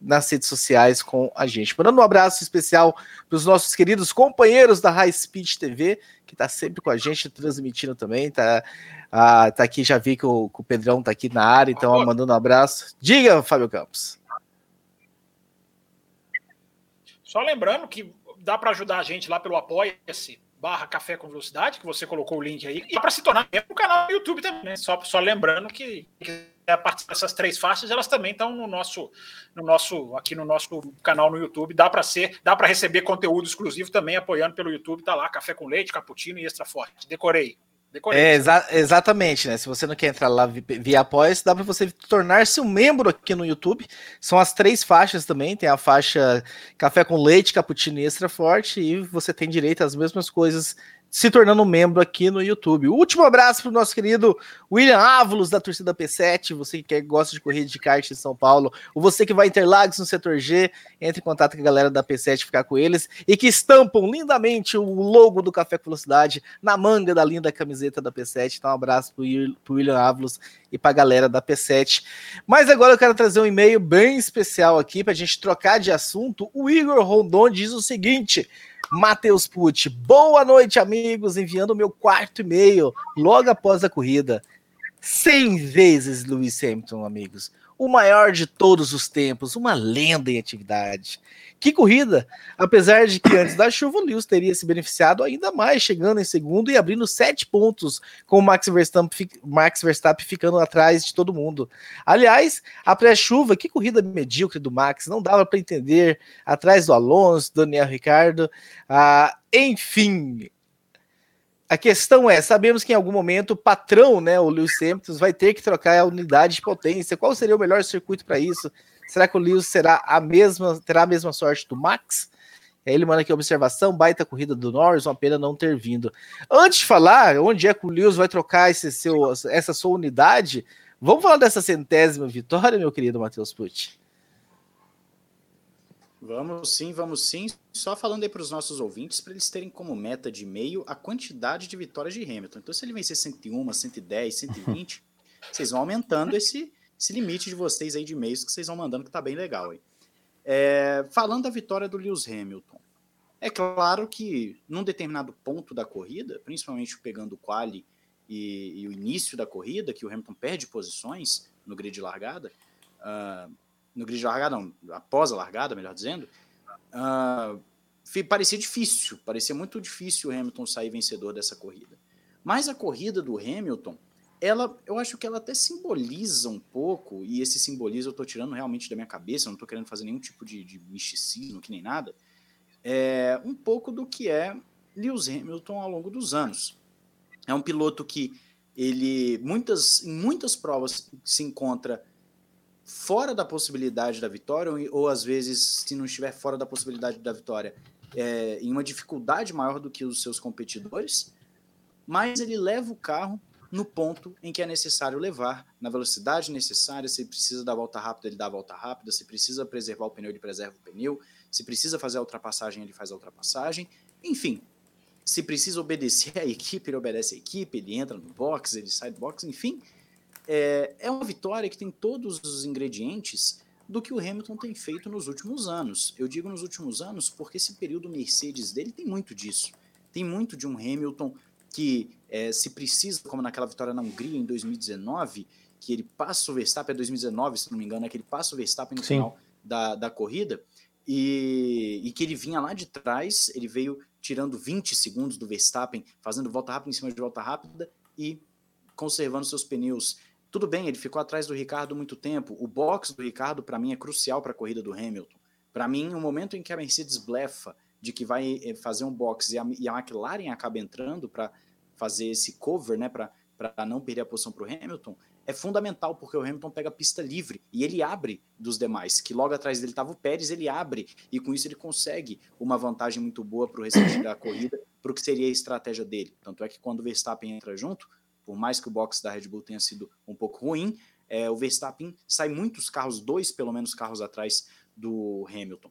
nas redes sociais com a gente. Mandando um abraço especial para os nossos queridos companheiros da High Speed TV, que está sempre com a gente, transmitindo também. Tá, ah, tá aqui, já vi que o, que o Pedrão está aqui na área, então ó, mandando um abraço. Diga, Fábio Campos. Só lembrando que dá para ajudar a gente lá pelo Apoia-se barra Café com Velocidade, que você colocou o link aí, e para se tornar membro do canal do YouTube também, né? Só, só lembrando que, a partir dessas três faixas, elas também estão no nosso, no nosso, aqui no nosso canal no YouTube. Dá para ser, dá para receber conteúdo exclusivo também apoiando pelo YouTube. Tá lá, café com leite, cappuccino e extra forte. Decorei. É, exa exatamente, né? Se você não quer entrar lá via apoia dá para você tornar-se um membro aqui no YouTube. São as três faixas também. Tem a faixa café com leite, cappuccino e extra forte, e você tem direito às mesmas coisas se tornando membro aqui no YouTube. Último abraço para o nosso querido William Ávulos, da torcida P7. Você que gosta de corrida de kart em São Paulo, ou você que vai Interlagos no setor G, entre em contato com a galera da P7 ficar com eles e que estampam lindamente o logo do Café com Velocidade na manga da linda camiseta da P7. Então, um abraço para o William Ávulos e para a galera da P7. Mas agora eu quero trazer um e-mail bem especial aqui para a gente trocar de assunto. O Igor Rondon diz o seguinte. Matheus Pucci. Boa noite, amigos. Enviando o meu quarto e-mail logo após a corrida. 100 vezes Lewis Hamilton, amigos o maior de todos os tempos, uma lenda em atividade. Que corrida! Apesar de que antes da chuva o Lewis teria se beneficiado ainda mais, chegando em segundo e abrindo sete pontos, com o Max Verstappen, Max Verstappen ficando atrás de todo mundo. Aliás, a pré-chuva, que corrida medíocre do Max, não dava para entender, atrás do Alonso, Daniel Ricardo, ah, enfim, a questão é, sabemos que em algum momento o patrão, né, o Lewis Hamilton, vai ter que trocar a unidade de potência. Qual seria o melhor circuito para isso? Será que o Lewis será a mesma, terá a mesma sorte do Max? Ele manda aqui observação, baita corrida do Norris, uma pena não ter vindo. Antes de falar onde é que o Lewis vai trocar esse seu, essa sua unidade, vamos falar dessa centésima vitória, meu querido Matheus Pucci. Vamos sim, vamos sim. Só falando aí para os nossos ouvintes, para eles terem como meta de e-mail a quantidade de vitórias de Hamilton. Então, se ele vencer 101, 110, 120, vocês vão aumentando esse, esse limite de vocês aí de e-mails que vocês vão mandando, que tá bem legal aí. É, falando da vitória do Lewis Hamilton, é claro que num determinado ponto da corrida, principalmente pegando o quali e, e o início da corrida, que o Hamilton perde posições no grid de largada, uh, no grid de largada, não, após a largada, melhor dizendo, uh, parecia difícil, parecia muito difícil o Hamilton sair vencedor dessa corrida. Mas a corrida do Hamilton, ela, eu acho que ela até simboliza um pouco, e esse simbolismo eu estou tirando realmente da minha cabeça, não estou querendo fazer nenhum tipo de, de misticismo, que nem nada, é um pouco do que é Lewis Hamilton ao longo dos anos. É um piloto que ele muitas, em muitas provas se encontra fora da possibilidade da vitória, ou, ou às vezes, se não estiver fora da possibilidade da vitória, é, em uma dificuldade maior do que os seus competidores, mas ele leva o carro no ponto em que é necessário levar, na velocidade necessária, se precisa dar volta rápida, ele dá a volta rápida, se precisa preservar o pneu, ele preserva o pneu, se precisa fazer a ultrapassagem, ele faz a ultrapassagem, enfim, se precisa obedecer à equipe, ele obedece à equipe, ele entra no box, ele sai do box, enfim, é, é uma vitória que tem todos os ingredientes do que o Hamilton tem feito nos últimos anos. Eu digo nos últimos anos porque esse período Mercedes dele tem muito disso. Tem muito de um Hamilton que é, se precisa, como naquela vitória na Hungria em 2019, que ele passa o Verstappen, é 2019, se não me engano, é que ele passa o Verstappen no Sim. final da, da corrida, e, e, que ele vinha lá de trás, ele veio tirando 20 segundos do Verstappen, fazendo volta rápida em cima de volta rápida e conservando seus pneus tudo bem, ele ficou atrás do Ricardo muito tempo. O box do Ricardo, para mim, é crucial para a corrida do Hamilton. Para mim, no momento em que a Mercedes blefa de que vai eh, fazer um box e a, e a McLaren acaba entrando para fazer esse cover, né, para não perder a posição para o Hamilton, é fundamental, porque o Hamilton pega a pista livre e ele abre dos demais, que logo atrás dele estava o Pérez, ele abre, e com isso ele consegue uma vantagem muito boa para o restante da corrida, para o que seria a estratégia dele. Tanto é que quando o Verstappen entra junto, por mais que o box da Red Bull tenha sido um pouco ruim, é, o Verstappen sai muitos carros, dois pelo menos carros atrás do Hamilton.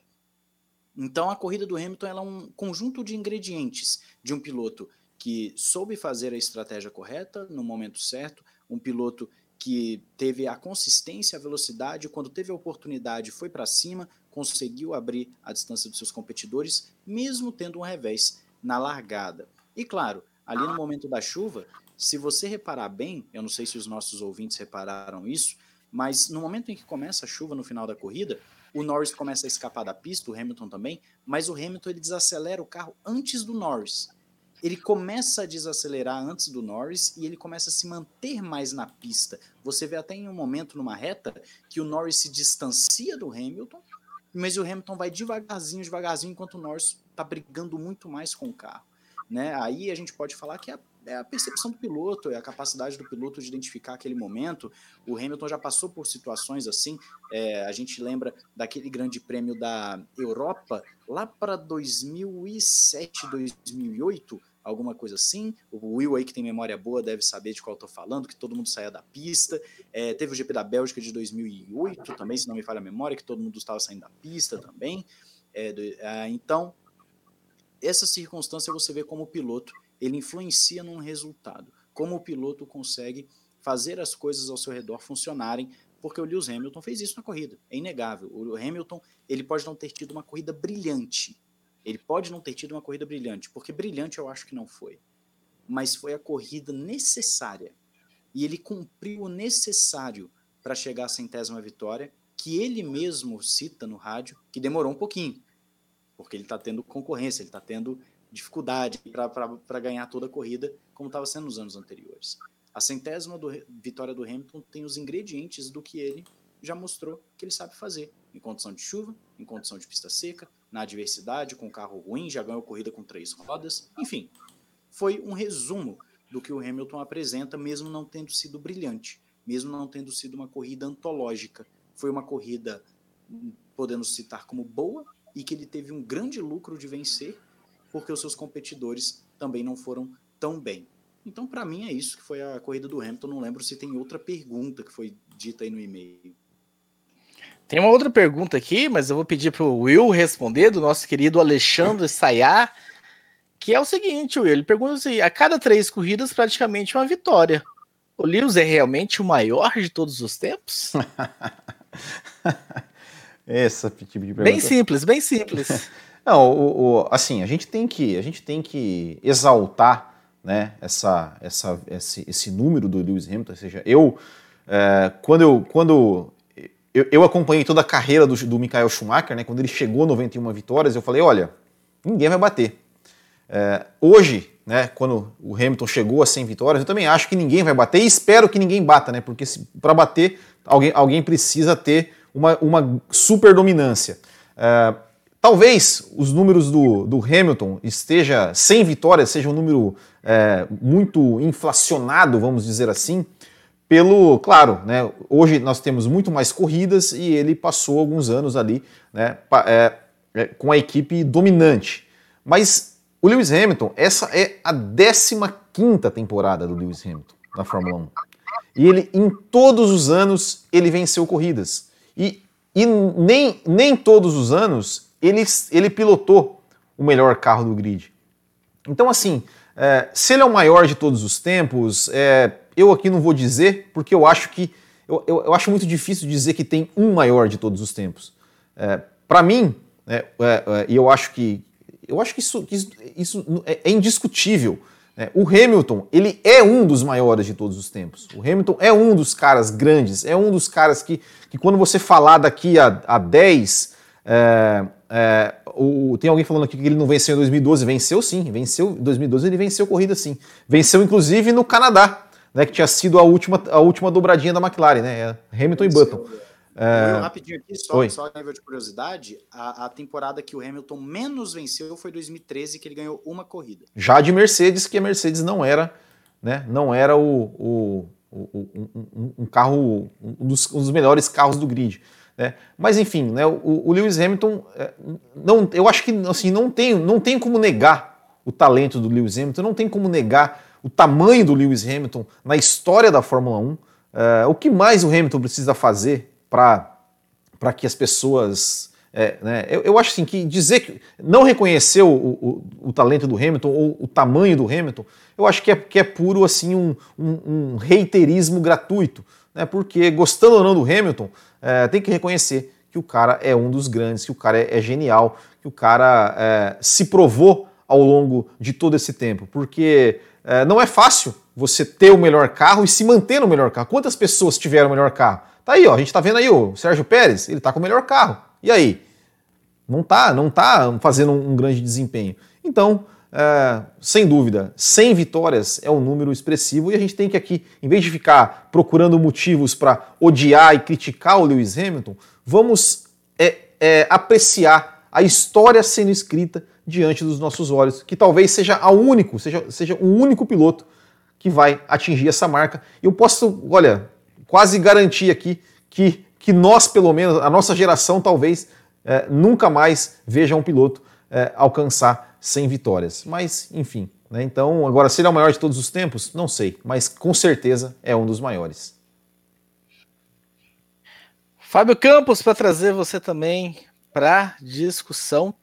Então a corrida do Hamilton é um conjunto de ingredientes de um piloto que soube fazer a estratégia correta no momento certo, um piloto que teve a consistência, a velocidade, quando teve a oportunidade, foi para cima, conseguiu abrir a distância dos seus competidores, mesmo tendo um revés na largada. E claro, ali no momento da chuva, se você reparar bem, eu não sei se os nossos ouvintes repararam isso, mas no momento em que começa a chuva no final da corrida, o Norris começa a escapar da pista, o Hamilton também, mas o Hamilton ele desacelera o carro antes do Norris ele começa a desacelerar antes do Norris e ele começa a se manter mais na pista. Você vê até em um momento numa reta que o Norris se distancia do Hamilton, mas o Hamilton vai devagarzinho, devagarzinho, enquanto o Norris está brigando muito mais com o carro. Né? Aí a gente pode falar que é a, é a percepção do piloto, é a capacidade do piloto de identificar aquele momento. O Hamilton já passou por situações assim. É, a gente lembra daquele grande prêmio da Europa lá para 2007, 2008, alguma coisa assim. O Will aí, que tem memória boa, deve saber de qual eu tô falando, que todo mundo saía da pista. É, teve o GP da Bélgica de 2008 também, se não me falha a memória, que todo mundo estava saindo da pista também. É, do, é, então, essa circunstância você vê como o piloto ele influencia num resultado. Como o piloto consegue fazer as coisas ao seu redor funcionarem, porque o Lewis Hamilton fez isso na corrida, é inegável. O Hamilton ele pode não ter tido uma corrida brilhante, ele pode não ter tido uma corrida brilhante, porque brilhante eu acho que não foi. Mas foi a corrida necessária. E ele cumpriu o necessário para chegar à centésima vitória, que ele mesmo cita no rádio, que demorou um pouquinho. Porque ele está tendo concorrência, ele está tendo dificuldade para ganhar toda a corrida, como estava sendo nos anos anteriores. A centésima do, vitória do Hamilton tem os ingredientes do que ele já mostrou que ele sabe fazer, em condição de chuva, em condição de pista seca, na adversidade, com carro ruim, já ganhou corrida com três rodas. Enfim, foi um resumo do que o Hamilton apresenta, mesmo não tendo sido brilhante, mesmo não tendo sido uma corrida antológica. Foi uma corrida, podemos citar como boa, e que ele teve um grande lucro de vencer, porque os seus competidores também não foram tão bem. Então, para mim, é isso que foi a corrida do Hamilton. Não lembro se tem outra pergunta que foi dita aí no e-mail. Tem uma outra pergunta aqui, mas eu vou pedir para o Will responder, do nosso querido Alexandre Sayá, que é o seguinte, Will, ele pergunta assim, a cada três corridas, praticamente uma vitória. O Lewis é realmente o maior de todos os tempos? (laughs) Essa tipo de pergunta. Bem simples, bem simples. (laughs) Não, o, o, assim, a gente tem que, a gente tem que exaltar né, essa, essa, esse, esse número do Lewis Hamilton, ou seja, eu, é, quando eu, quando eu, eu, acompanhei toda a carreira do, do Michael Schumacher, né? Quando ele chegou a 91 vitórias, eu falei, olha, ninguém vai bater. É, hoje, né, quando o Hamilton chegou a 100 vitórias, eu também acho que ninguém vai bater e espero que ninguém bata, né? Porque para bater, alguém, alguém precisa ter uma, uma super dominância. É, talvez os números do, do Hamilton esteja 100 vitórias seja um número é, muito inflacionado, vamos dizer assim, pelo, claro, né, hoje nós temos muito mais corridas e ele passou alguns anos ali né, é, é, com a equipe dominante. Mas o Lewis Hamilton, essa é a 15 temporada do Lewis Hamilton na Fórmula 1. E ele, em todos os anos, ele venceu corridas. E, e nem, nem todos os anos ele, ele pilotou o melhor carro do grid. Então, assim, é, se ele é o maior de todos os tempos, é, eu aqui não vou dizer, porque eu acho que. Eu, eu, eu acho muito difícil dizer que tem um maior de todos os tempos. É, Para mim, né, é, é, e eu acho que. Eu acho que isso, isso, isso é, é indiscutível. Né? O Hamilton, ele é um dos maiores de todos os tempos. O Hamilton é um dos caras grandes, é um dos caras que, que quando você falar daqui a, a 10, é, o, tem alguém falando aqui que ele não venceu em 2012. Venceu sim, venceu em 2012 ele venceu corrida sim. Venceu inclusive no Canadá né, que tinha sido a última, a última dobradinha da McLaren, né? É Hamilton e Button. É... Rapidinho aqui, só, só a nível de curiosidade, a, a, temporada que o Hamilton menos venceu foi 2013, que ele ganhou uma corrida. Já de Mercedes, que a Mercedes não era, né? Não era o, o, o um, um, carro, um dos, um dos, melhores carros do grid. Né? Mas enfim, né, o, o Lewis Hamilton, é, não, eu acho que assim, não, tem, não tem como negar o talento do Lewis Hamilton, não tem como negar o tamanho do Lewis Hamilton na história da Fórmula 1. Uh, eh, o que mais o Hamilton precisa fazer para que as pessoas. É, né, eu, eu, acho assim que dizer que não reconhecer o, o, o, talento do Hamilton ou o tamanho do Hamilton, eu acho que é, que é puro assim um, um, um reiterismo gratuito. né? Porque gostando ou não do Hamilton, é, tem que reconhecer que o cara é um dos grandes, que o cara é, é genial, que o cara é, se provou ao longo de todo esse tempo. Porque é, não é fácil você ter o melhor carro e se manter no melhor carro. Quantas pessoas tiveram o melhor carro? Tá aí, ó, a gente tá vendo aí o Sérgio Pérez, ele tá com o melhor carro. E aí? Não tá, não tá fazendo um, um grande desempenho. Então, é, sem dúvida, 100 vitórias é um número expressivo e a gente tem que aqui, em vez de ficar procurando motivos para odiar e criticar o Lewis Hamilton, vamos é, é, apreciar a história sendo escrita diante dos nossos olhos, que talvez seja a único, seja, seja o único piloto que vai atingir essa marca. Eu posso, olha, quase garantir aqui que, que nós, pelo menos, a nossa geração, talvez é, nunca mais veja um piloto é, alcançar 100 vitórias. Mas, enfim. Né? Então, agora, se ele é o maior de todos os tempos? Não sei, mas com certeza é um dos maiores. Fábio Campos, para trazer você também para discussão.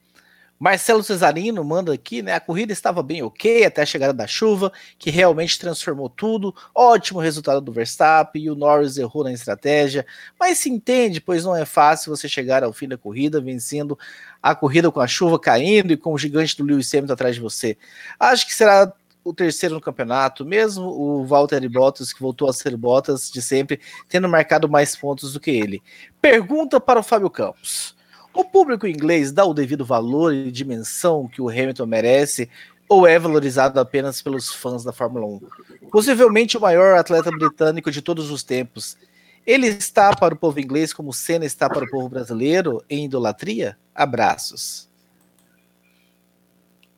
Marcelo Cesarino manda aqui, né? A corrida estava bem ok até a chegada da chuva, que realmente transformou tudo. Ótimo resultado do Verstappen e o Norris errou na estratégia, mas se entende, pois não é fácil você chegar ao fim da corrida vencendo a corrida com a chuva caindo e com o gigante do Lewis Hamilton atrás de você. Acho que será o terceiro no campeonato, mesmo o Valtteri Bottas, que voltou a ser Bottas de sempre, tendo marcado mais pontos do que ele. Pergunta para o Fábio Campos. O público inglês dá o devido valor e dimensão que o Hamilton merece ou é valorizado apenas pelos fãs da Fórmula 1? Possivelmente o maior atleta britânico de todos os tempos. Ele está para o povo inglês como Senna está para o povo brasileiro em idolatria? Abraços.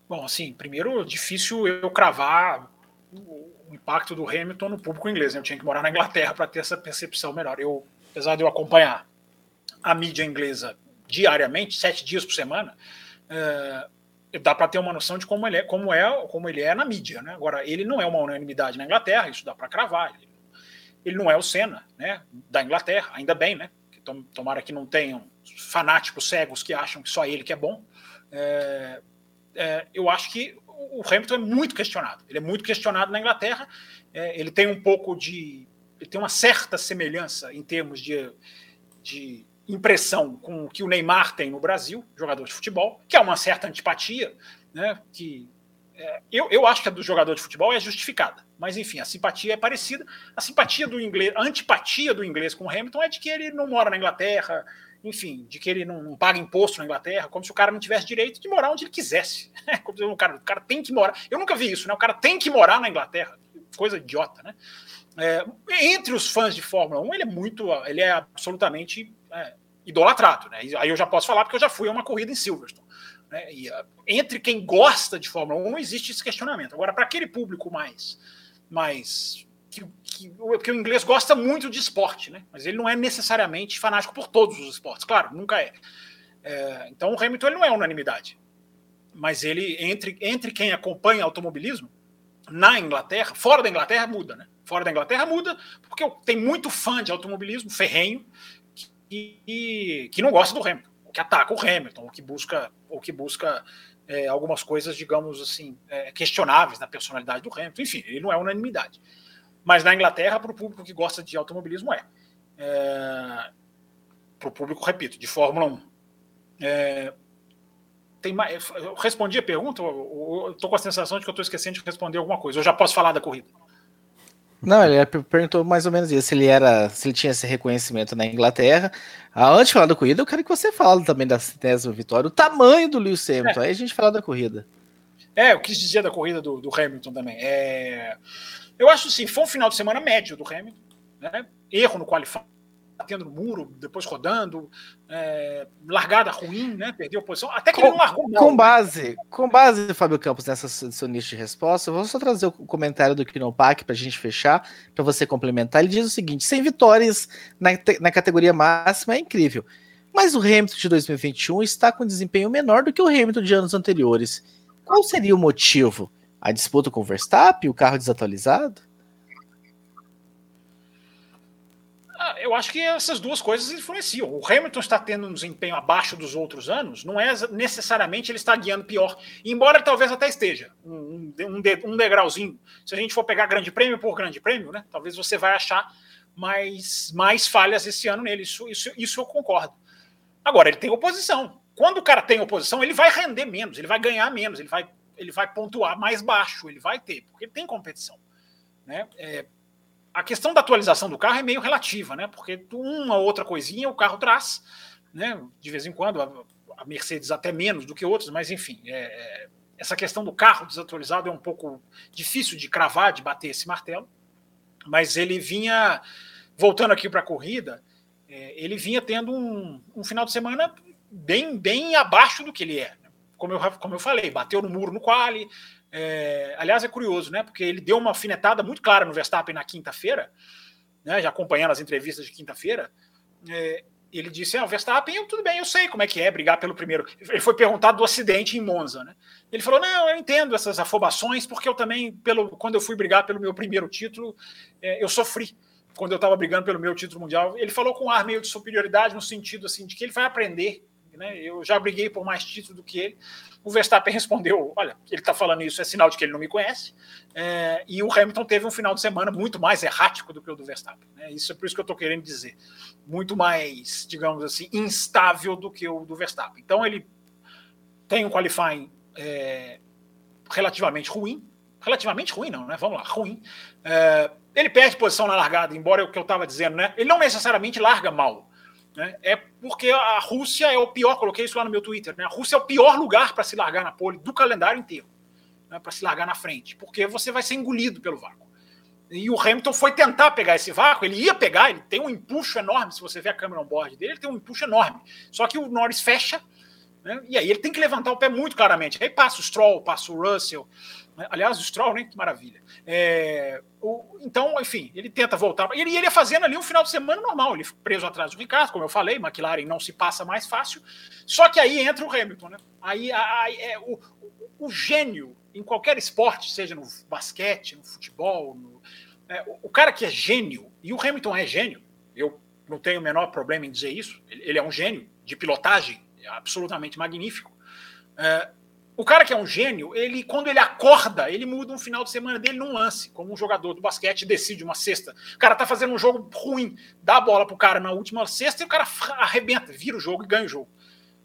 Bom, assim, primeiro, difícil eu cravar o impacto do Hamilton no público inglês. Né? Eu tinha que morar na Inglaterra para ter essa percepção melhor. Eu, apesar de eu acompanhar a mídia inglesa diariamente, sete dias por semana, é, dá para ter uma noção de como ele é, como é, como ele é na mídia, né? Agora ele não é uma unanimidade na Inglaterra, isso dá para cravar. Ele, ele, não é o Senna, né? Da Inglaterra, ainda bem, né? Tomara que não tenham fanáticos cegos que acham que só ele que é bom. É, é, eu acho que o Hamilton é muito questionado. Ele é muito questionado na Inglaterra. É, ele tem um pouco de, ele tem uma certa semelhança em termos de, de impressão com o que o Neymar tem no Brasil, jogador de futebol, que é uma certa antipatia, né? Que é, eu, eu acho que a do jogador de futebol é justificada, mas enfim, a simpatia é parecida. A simpatia do inglês, a antipatia do inglês com o Hamilton é de que ele não mora na Inglaterra, enfim, de que ele não, não, paga imposto na Inglaterra, como se o cara não tivesse direito de morar onde ele quisesse. (laughs) se o cara, o cara tem que morar. Eu nunca vi isso, né? O cara tem que morar na Inglaterra. Coisa idiota, né? É, entre os fãs de Fórmula 1, ele é muito, ele é absolutamente é, idolatrado, né? Aí eu já posso falar porque eu já fui a uma corrida em Silverstone. Né? E, uh, entre quem gosta de Fórmula 1 não existe esse questionamento. Agora, para aquele público mais. mais que, que, que, o inglês gosta muito de esporte, né? mas ele não é necessariamente fanático por todos os esportes, claro, nunca é. é então o Hamilton ele não é unanimidade. Mas ele, entre, entre quem acompanha automobilismo, na Inglaterra, fora da Inglaterra muda, né? Fora da Inglaterra muda, porque tem muito fã de automobilismo ferrenho que, que não gosta do Hamilton, que ataca o Hamilton, ou que busca, ou que busca é, algumas coisas, digamos assim, é, questionáveis na personalidade do Hamilton. Enfim, ele não é unanimidade. Mas na Inglaterra, para o público que gosta de automobilismo, é. é para o público, repito, de Fórmula 1. É, tem mais, eu respondi a pergunta, eu estou com a sensação de que eu estou esquecendo de responder alguma coisa. Eu já posso falar da corrida. Não, ele perguntou mais ou menos isso, se ele era, se ele tinha esse reconhecimento na Inglaterra. Ah, antes de falar da corrida, eu quero que você fale também da centésima vitória, o tamanho do Lewis Hamilton, é. aí a gente fala da corrida. É, eu quis dizer da corrida do, do Hamilton também. É, eu acho assim, foi um final de semana médio do Hamilton, né? Erro no qualifying, batendo no muro, depois rodando, é, largada ruim, né? Perdeu a posição. Até que com, ele não largou mal. Com né? base, com base, Fábio Campos, nessa seu nicho de resposta, eu vou só trazer o comentário do Kinopak para a gente fechar, para você complementar. Ele diz o seguinte: sem vitórias na, na categoria máxima é incrível. Mas o Hamilton de 2021 está com desempenho menor do que o Hamilton de anos anteriores. Qual seria o motivo? A disputa com o Verstappen, o carro desatualizado? Ah, eu acho que essas duas coisas influenciam. O Hamilton está tendo um desempenho abaixo dos outros anos, não é necessariamente ele está guiando pior, embora talvez até esteja um, um, degrauzinho. Se a gente for pegar grande prêmio por grande prêmio, né, talvez você vai achar mais, mais falhas esse ano nele. Isso, isso, isso eu concordo. Agora, ele tem oposição. Quando o cara tem oposição, ele vai render menos, ele vai ganhar menos, ele vai, ele vai pontuar mais baixo, ele vai ter, porque tem competição. Né? É, a questão da atualização do carro é meio relativa, né? Porque uma outra coisinha o carro traz, né? De vez em quando, a, a Mercedes até menos do que outros, mas enfim, é, é, essa questão do carro desatualizado é um pouco difícil de cravar, de bater esse martelo, mas ele vinha, voltando aqui para a corrida, é, ele vinha tendo um, um, final de semana bem, bem abaixo do que ele é. Né? Como eu, como eu falei, bateu no muro no quali, é, aliás, é curioso, né? Porque ele deu uma alfinetada muito clara no Verstappen na quinta-feira, né? Já acompanhando as entrevistas de quinta-feira. É, ele disse: Ah, o Verstappen, eu, tudo bem, eu sei como é que é brigar pelo primeiro. Ele foi perguntado do acidente em Monza, né? Ele falou: Não, eu entendo essas afobações, porque eu também, pelo, quando eu fui brigar pelo meu primeiro título, é, eu sofri quando eu estava brigando pelo meu título mundial. Ele falou com um ar meio de superioridade, no sentido assim, de que ele vai aprender. Né? Eu já briguei por mais títulos do que ele. O Verstappen respondeu: Olha, ele está falando isso, é sinal de que ele não me conhece. É, e o Hamilton teve um final de semana muito mais errático do que o do Verstappen. Né? Isso é por isso que eu estou querendo dizer. Muito mais, digamos assim, instável do que o do Verstappen. Então ele tem um qualifying é, relativamente ruim. Relativamente ruim, não, né? Vamos lá, ruim. É, ele perde posição na largada, embora é o que eu estava dizendo, né? Ele não necessariamente larga mal. Né? É porque a Rússia é o pior, coloquei isso lá no meu Twitter, né? a Rússia é o pior lugar para se largar na pole do calendário inteiro, né? para se largar na frente, porque você vai ser engolido pelo vácuo. E o Hamilton foi tentar pegar esse vácuo, ele ia pegar, ele tem um empuxo enorme, se você ver a câmera on board dele, ele tem um empuxo enorme. Só que o Norris fecha, né? e aí ele tem que levantar o pé muito claramente. Aí passa o Stroll, passa o Russell, né? Aliás, o Stroll, né? Que maravilha. É, o, então, enfim, ele tenta voltar. Ele, ele ia fazendo ali um final de semana normal, ele preso atrás do Ricardo, como eu falei, McLaren não se passa mais fácil. Só que aí entra o Hamilton, né? Aí, é, o, o, o, gênio em qualquer esporte, seja no basquete, no futebol, no, é, o, cara que é gênio, e o Hamilton é gênio, eu não tenho o menor problema em dizer isso, ele, é um gênio de pilotagem, absolutamente magnífico. É, o cara que é um gênio, ele quando ele acorda, ele muda um final de semana dele num lance, como um jogador do basquete decide uma cesta. O cara tá fazendo um jogo ruim, dá a bola pro cara na última cesta e o cara arrebenta, vira o jogo e ganha o jogo.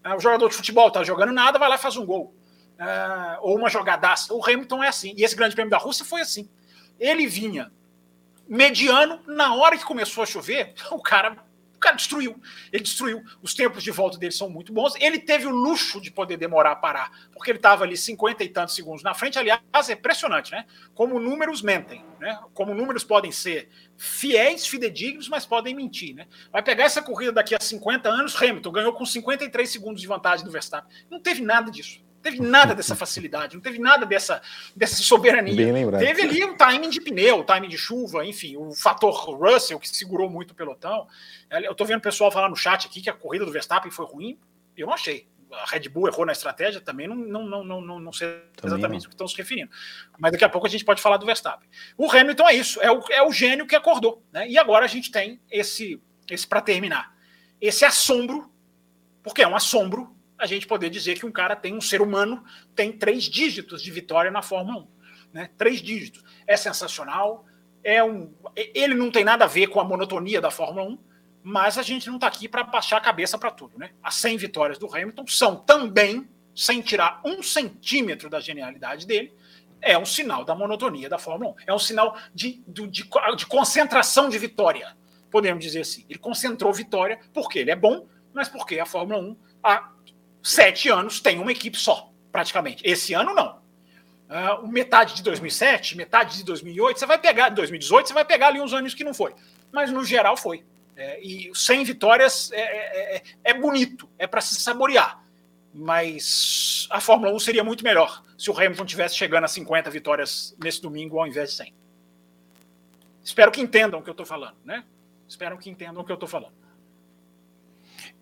É, o jogador de futebol tá jogando nada, vai lá e faz um gol. É, ou uma jogadaça. O Hamilton é assim. E esse grande prêmio da Rússia foi assim. Ele vinha mediano, na hora que começou a chover, (laughs) o cara cara destruiu. Ele destruiu. Os tempos de volta dele são muito bons. Ele teve o luxo de poder demorar a parar, porque ele estava ali 50 e tantos segundos na frente. Aliás, é impressionante, né? Como números mentem, né? Como números podem ser fiéis, fidedignos, mas podem mentir, né? Vai pegar essa corrida daqui a 50 anos, Hamilton ganhou com 53 segundos de vantagem do Verstappen. Não teve nada disso teve nada dessa facilidade, não teve nada dessa, dessa soberania. Teve ali o timing de pneu, o timing de chuva, enfim, o fator Russell, que segurou muito o pelotão. Eu estou vendo o pessoal falar no chat aqui que a corrida do Verstappen foi ruim. Eu não achei. A Red Bull errou na estratégia, também não, não, não, não, não, não sei também exatamente não. o que estão se referindo. Mas daqui a pouco a gente pode falar do Verstappen. O Hamilton é isso, é o, é o gênio que acordou. Né? E agora a gente tem esse, esse para terminar, esse assombro, porque é um assombro a gente poder dizer que um cara tem, um ser humano, tem três dígitos de vitória na Fórmula 1. Né? Três dígitos. É sensacional, é um, ele não tem nada a ver com a monotonia da Fórmula 1, mas a gente não está aqui para baixar a cabeça para tudo. Né? As 100 vitórias do Hamilton são também, sem tirar um centímetro da genialidade dele, é um sinal da monotonia da Fórmula 1. É um sinal de, de, de, de concentração de vitória, podemos dizer assim. Ele concentrou vitória porque ele é bom, mas porque a Fórmula 1 há sete anos tem uma equipe só, praticamente. Esse ano, não. Uh, metade de 2007, metade de 2008, você vai pegar, 2018, você vai pegar ali uns anos que não foi. Mas no geral foi. É, e 100 vitórias é, é, é, é bonito, é para se saborear. Mas a Fórmula 1 seria muito melhor se o Hamilton tivesse chegando a 50 vitórias nesse domingo ao invés de 100. Espero que entendam o que eu estou falando, né? Espero que entendam o que eu estou falando.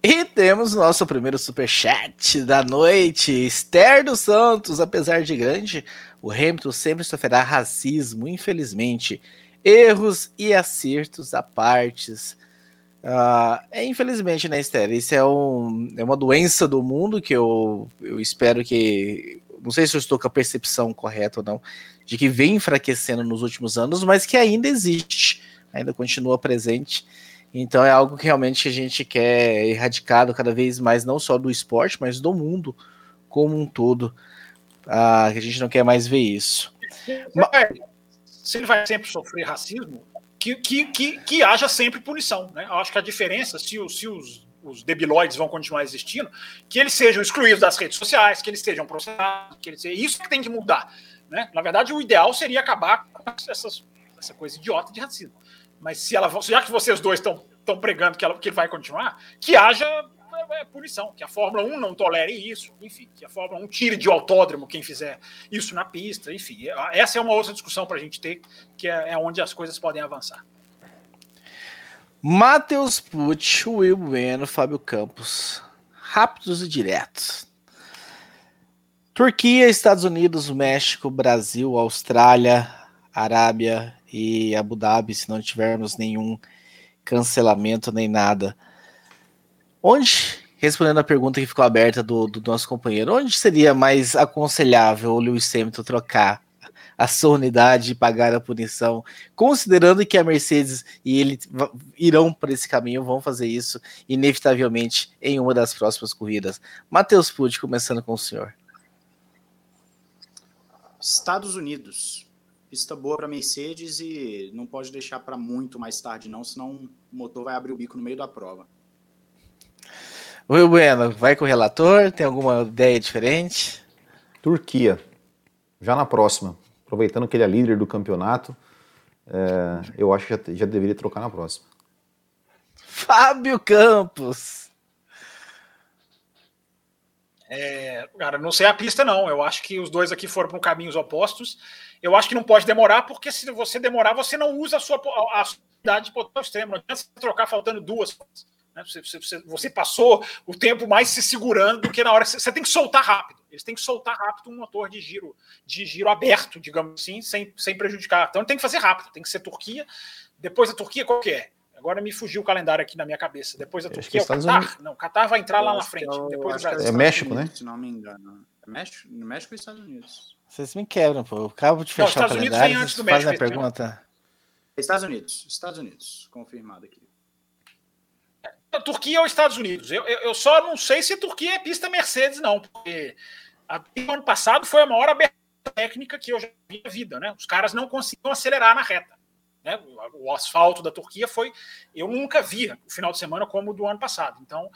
E temos nosso primeiro super chat da noite. Esther dos Santos, apesar de grande, o Hamilton sempre sofrerá racismo, infelizmente. Erros e acertos à partes. Uh, é infelizmente, né, Esther? Isso é, um, é uma doença do mundo que eu, eu espero que. Não sei se eu estou com a percepção correta ou não, de que vem enfraquecendo nos últimos anos, mas que ainda existe ainda continua presente. Então é algo que realmente a gente quer erradicado cada vez mais, não só do esporte, mas do mundo como um todo. Ah, a gente não quer mais ver isso. Se ele vai sempre sofrer racismo, que, que, que, que haja sempre punição. Né? Eu acho que a diferença, se, se os, os debilóides vão continuar existindo, que eles sejam excluídos das redes sociais, que eles sejam processados, que eles, isso que tem que mudar. Né? Na verdade, o ideal seria acabar com essas, essa coisa idiota de racismo. Mas se ela, já que vocês dois estão pregando que, ela, que vai continuar, que haja é, é punição, que a Fórmula 1 não tolere isso, enfim, que a Fórmula 1 tire de autódromo quem fizer isso na pista, enfim. Essa é uma outra discussão para a gente ter, que é, é onde as coisas podem avançar. Matheus Pucci, Will Bueno, Fábio Campos. Rápidos e diretos. Turquia, Estados Unidos, México, Brasil, Austrália, Arábia e Abu Dhabi, se não tivermos nenhum cancelamento nem nada. Onde, respondendo a pergunta que ficou aberta do, do nosso companheiro, onde seria mais aconselhável o Lewis Hamilton trocar a sua unidade e pagar a punição, considerando que a Mercedes e ele irão por esse caminho, vão fazer isso inevitavelmente em uma das próximas corridas. Matheus Pucci, começando com o senhor. Estados Unidos. Pista boa para Mercedes e não pode deixar para muito mais tarde, não, senão o motor vai abrir o bico no meio da prova. Will Bueno, vai com o relator? Tem alguma ideia diferente? Turquia. Já na próxima. Aproveitando que ele é líder do campeonato, é, eu acho que já, já deveria trocar na próxima. Fábio Campos. É, cara, não sei a pista, não. Eu acho que os dois aqui foram para caminhos opostos. Eu acho que não pode demorar, porque se você demorar, você não usa a sua, a idade de o extremo. Não adianta você trocar faltando duas. Né? Você, você, você, passou o tempo mais se segurando do que na hora. Você, você tem que soltar rápido. Eles têm que soltar rápido um motor de giro, de giro aberto, digamos assim, sem, sem prejudicar. Então tem que fazer rápido, tem que ser Turquia. Depois da Turquia, qual que é? Agora me fugiu o calendário aqui na minha cabeça. Depois da Turquia é o Qatar. Unidos. Não, Qatar vai entrar lá na frente. É o, depois do Brasil. É México, né? Se não me engano. É México, México e Estados Unidos. Vocês me quebram, pô. Eu acabo de fechar não, o calendário. Unidos vem antes do México. Faz a pergunta. Estados Unidos. Estados Unidos. Confirmado aqui. A Turquia ou Estados Unidos? Eu, eu, eu, só não sei se Turquia é pista Mercedes, não, porque a, ano passado foi a maior abertura técnica que eu já vi na vida, né? Os caras não conseguiam acelerar na reta. Né? O, asfalto da Turquia foi. Eu nunca vi o final de semana como o do ano passado. Então,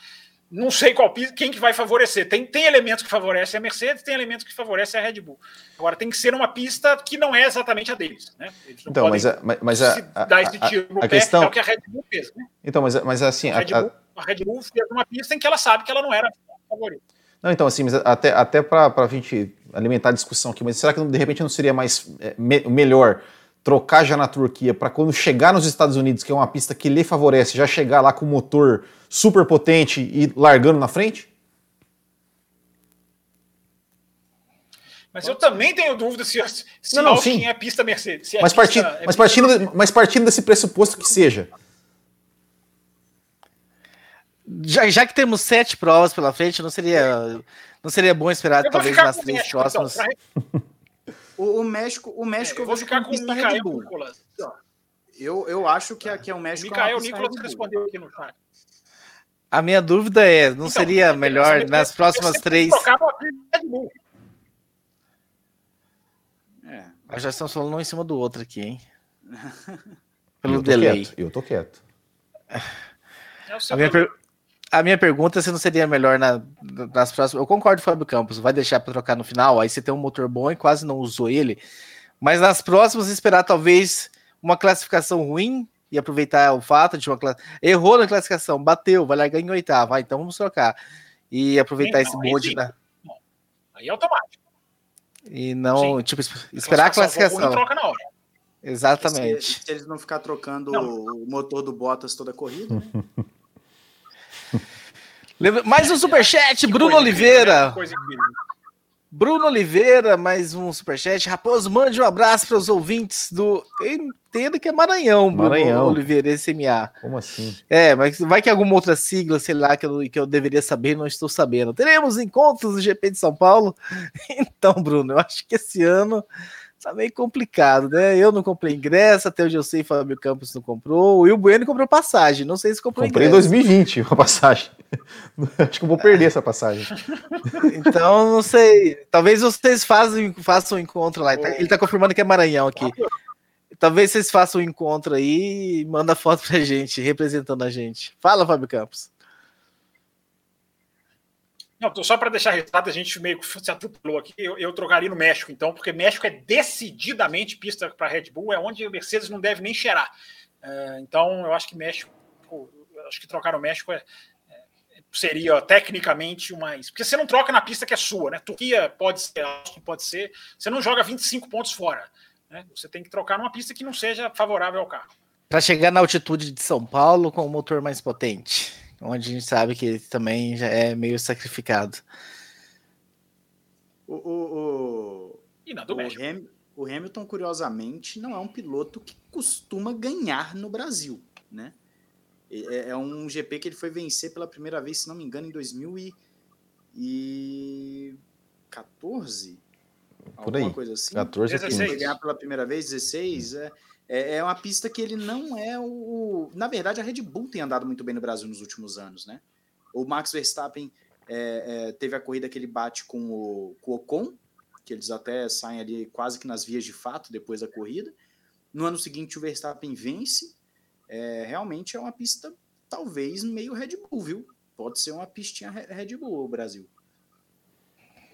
não sei qual quem que vai favorecer. Tem, tem elementos que favorecem a Mercedes, tem elementos que favorecem a Red Bull. Agora tem que ser uma pista que não é exatamente a deles, né? então, mas, a, mas a, esse tiro no a, pé, questão... é o que a Red Bull fez, né? Então, mas, mas assim, a Red, Bull, a... Red Bull fez uma pista em que ela sabe que ela não era a favorita. Não, então assim, mas até até para a gente alimentar a discussão aqui, mas será que de repente não seria mais é, me, melhor trocar já na Turquia para quando chegar nos Estados Unidos, que é uma pista que lhe favorece, já chegar lá com o motor super potente e largando na frente? Mas eu também tenho dúvida se, se não, não, sim. é pista Mercedes. É mas, pista, partindo, é mas, partindo, mas partindo desse pressuposto que seja. Já, já que temos sete provas pela frente, não seria, não seria bom esperar talvez nas três México, próximas? Então, o, o, México, o México é, eu vou ficar com o Micael Nicolas. Eu, eu acho que, que é o México. O Micael Nicolas respondeu aqui no chat. A minha dúvida é, não então, seria melhor nas próximas três. É. Nós já estamos falando um em cima do outro aqui, hein? (laughs) Pelo eu delay. Quieto, eu tô quieto. É a, minha per... a minha pergunta é se não seria melhor na, nas próximas. Eu concordo, Fábio Campos. Vai deixar para trocar no final, aí você tem um motor bom e quase não usou ele. Mas nas próximas, esperar talvez uma classificação ruim e aproveitar o fato de uma classe. Errou na classificação, bateu, vai largar em oitava. Ah, então vamos trocar. E aproveitar esse bonde. Da... Aí é automático. E não, Sim. tipo, esperar a classificação. A classificação. troca na hora. Exatamente. Se, se, eles não ficar trocando não. o motor do Bottas toda a corrida. Né? (laughs) Mais um superchat, Bruno Oliveira. Coisa Bruno Oliveira, mais um superchat. Raposo, mande um abraço para os ouvintes do. Eu entendo que é Maranhão, Bruno Maranhão. Oliveira, SMA. Como assim? É, mas vai que alguma outra sigla, sei lá, que eu, que eu deveria saber não estou sabendo. Teremos encontros do GP de São Paulo? (laughs) Então, Bruno, eu acho que esse ano. Tá meio complicado, né? Eu não comprei ingresso, até onde eu sei, Fábio Campos não comprou. O Will Bueno comprou passagem. Não sei se comprou comprei ingresso. Comprei em 2020 uma passagem. (laughs) Acho que eu vou perder essa passagem. (laughs) Então, não sei. Talvez vocês façam, façam um encontro lá. Ele tá confirmando que é Maranhão aqui. Talvez vocês façam um encontro aí e manda foto pra gente, representando a gente. Fala, Fábio Campos. Não, só para deixar resultado, a gente meio que se atropelou aqui. Eu, eu, trocaria no México, então, porque México é decididamente pista para Red Bull, é onde o Mercedes não deve nem cheirar. Uh, então, eu acho que México, acho que trocar no México é, é, seria tecnicamente mais. Porque você não troca na pista que é sua, né? Turquia pode ser, pode ser. Você não joga 25 pontos fora. Né? Você tem que trocar numa pista que não seja favorável ao carro. Para chegar na altitude de São Paulo com o motor mais potente onde a gente sabe que ele também já é meio sacrificado. O, o, o, e o, Ham, o Hamilton, curiosamente, não é um piloto que costuma ganhar no Brasil, né? É, é um GP que ele foi vencer pela primeira vez, se não me engano, em 2014. Por aí. coisa assim. 14 Ele foi ganhar pela primeira vez, 16, é. É, é uma pista que ele não é o. Na verdade, a Red Bull tem andado muito bem no Brasil nos últimos anos, né? O Max Verstappen é, é, teve a corrida que ele bate com o, com o Ocon, que eles até saem ali quase que nas vias de fato depois da corrida. No ano seguinte, o Verstappen vence. É, realmente é uma pista, talvez, meio Red Bull, viu? Pode ser uma pistinha Red Bull, o Brasil.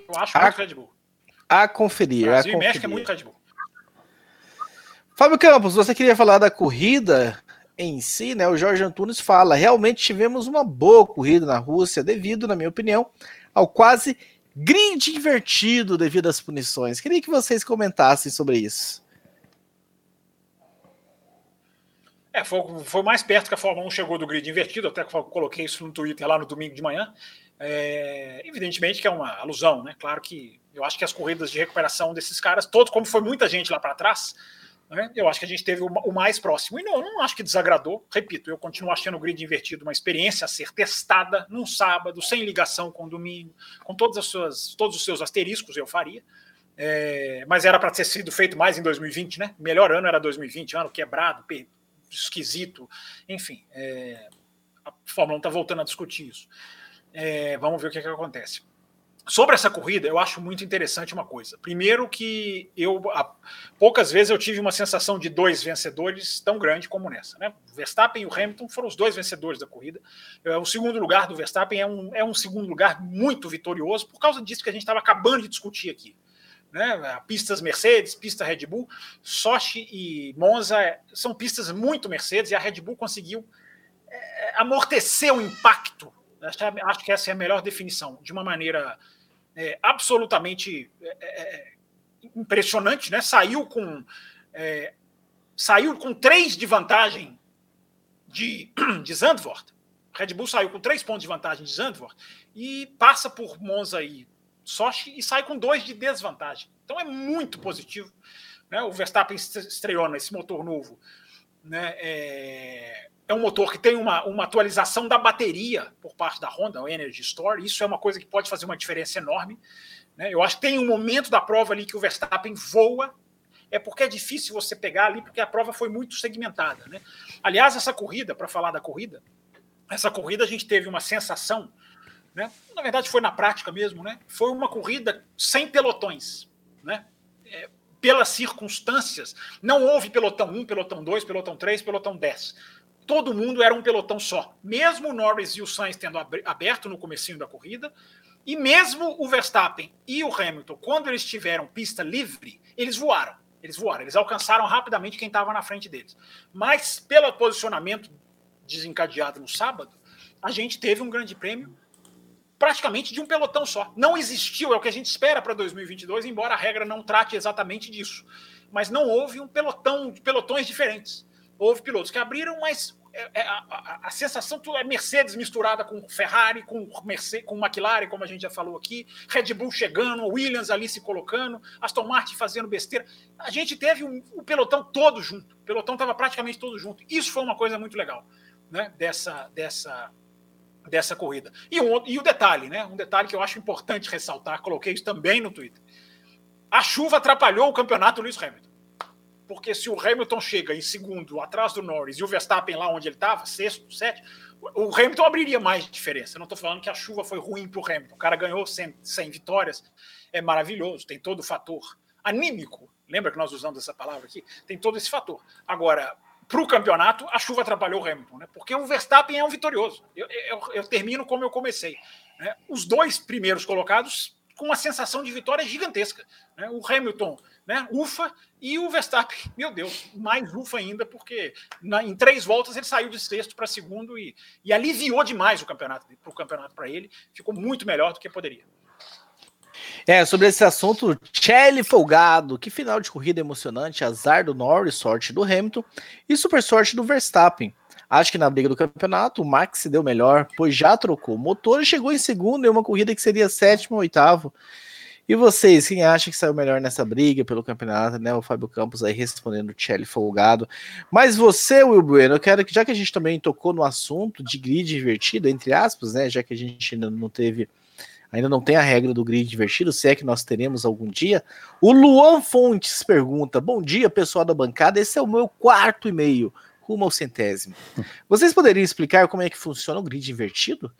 Eu acho a, muito Red Bull. A conferir. Brasil a e México é muito Red Bull. Fábio Campos, você queria falar da corrida em si, né? O Jorge Antunes fala: realmente tivemos uma boa corrida na Rússia, devido, na minha opinião, ao quase grid invertido devido às punições. Queria que vocês comentassem sobre isso. É, foi, foi mais perto que a Fórmula 1 chegou do grid invertido, até coloquei isso no Twitter lá no domingo de manhã. É, evidentemente que é uma alusão, né? Claro que eu acho que as corridas de recuperação desses caras, todos, como foi muita gente lá para trás, né? Eu acho que a gente teve o mais próximo. E não, não acho que desagradou. Repito, eu continuo achando o grid invertido uma experiência a ser testada num sábado, sem ligação com domingo, com todas as suas, todos os seus asteriscos, eu faria. É, mas era para ter sido feito mais em 2020, né? Melhor ano era 2020, ano quebrado, esquisito, enfim. É, a Fórmula 1 está voltando a discutir isso. É, vamos ver o que, que acontece. Sobre essa corrida, eu acho muito interessante uma coisa. Primeiro que eu poucas vezes eu tive uma sensação de dois vencedores tão grande como nessa. Né? O Verstappen e o Hamilton foram os dois vencedores da corrida. É, o segundo lugar do Verstappen é um, é um segundo lugar muito vitorioso por causa disso que a gente estava acabando de discutir aqui. Né? Pistas Mercedes, pista Red Bull, Sochi e Monza são pistas muito Mercedes e a Red Bull conseguiu é, amortecer o impacto Acho que essa é a melhor definição, de uma maneira é, absolutamente é, é, é impressionante, né? Saiu com é, saiu com três de vantagem de, (clears throat) de Zandvoort. Red Bull saiu com três pontos de vantagem de Zandvoort e passa por Monza e Sochi e sai com dois de desvantagem. Então é muito positivo. Né? O Verstappen estreou nesse motor novo. Né? É, é um motor que tem uma, uma atualização da bateria por parte da Honda, o Energy Store. Isso é uma coisa que pode fazer uma diferença enorme. Né? Eu acho que tem um momento da prova ali que o Verstappen voa. É porque é difícil você pegar ali, porque a prova foi muito segmentada. Né? Aliás, essa corrida, para falar da corrida, essa corrida a gente teve uma sensação, né? na verdade foi na prática mesmo, né? foi uma corrida sem pelotões. Né? É, pelas circunstâncias, não houve pelotão 1, pelotão 2, pelotão 3, pelotão 10 todo mundo era um pelotão só. Mesmo o Norris e o Sainz tendo aberto no comecinho da corrida, e mesmo o Verstappen e o Hamilton, quando eles tiveram pista livre, eles voaram. Eles voaram, eles alcançaram rapidamente quem estava na frente deles. Mas pelo posicionamento desencadeado no sábado, a gente teve um grande prêmio praticamente de um pelotão só. Não existiu, é o que a gente espera para 2022, embora a regra não trate exatamente disso. Mas não houve um pelotão, pelotões diferentes houve pilotos que abriram, mas é, é, a, a, a, sensação é Mercedes misturada com Ferrari, com Mercedes, com McLaren, como a gente já falou aqui, Red Bull chegando, Williams ali se colocando, Aston Martin fazendo besteira. A gente teve um, o pelotão todo junto, o pelotão estava praticamente todo junto. Isso foi uma coisa muito legal, né? Dessa, dessa, dessa corrida. E, um, e o detalhe, né? Um detalhe que eu acho importante ressaltar, coloquei isso também no Twitter. A chuva atrapalhou o campeonato Lewis Hamilton. Porque se o Hamilton chega em segundo, atrás do Norris, e o Verstappen lá onde ele estava, sexto, sétimo, o Hamilton abriria mais diferença. Eu não estou falando que a chuva foi ruim para o Hamilton. O cara ganhou 100, 100 vitórias, é maravilhoso, tem todo o fator anímico. Lembra que nós usamos essa palavra aqui? Tem todo esse fator. Agora, para o campeonato, a chuva atrapalhou o Hamilton, né? porque o Verstappen é um vitorioso. Eu, eu, eu termino como eu comecei. Né? Os dois primeiros colocados com uma sensação de vitória gigantesca. Né? O Hamilton, né? ufa, e o Verstappen, meu Deus, mais ufa ainda, porque na, em três voltas ele saiu de sexto para segundo e, e aliviou demais o campeonato para campeonato ele. Ficou muito melhor do que poderia. É, sobre esse assunto, Kelly folgado, que final de corrida emocionante, azar do Norris, sorte do Hamilton e super sorte do Verstappen. Acho que na briga do campeonato o Max se deu melhor, pois já trocou o motor e chegou em segundo em uma corrida que seria sétimo ou oitavo. E vocês, quem acha que saiu melhor nessa briga pelo campeonato, né? O Fábio Campos aí respondendo o Chelly folgado. Mas você, Will Bueno, eu quero que, já que a gente também tocou no assunto de grid invertido, entre aspas, né? Já que a gente ainda não teve, ainda não tem a regra do grid invertido, se é que nós teremos algum dia. O Luan Fontes pergunta: Bom dia, pessoal da bancada. Esse é o meu quarto e-mail rumo ao centésimo. Vocês poderiam explicar como é que funciona o grid invertido?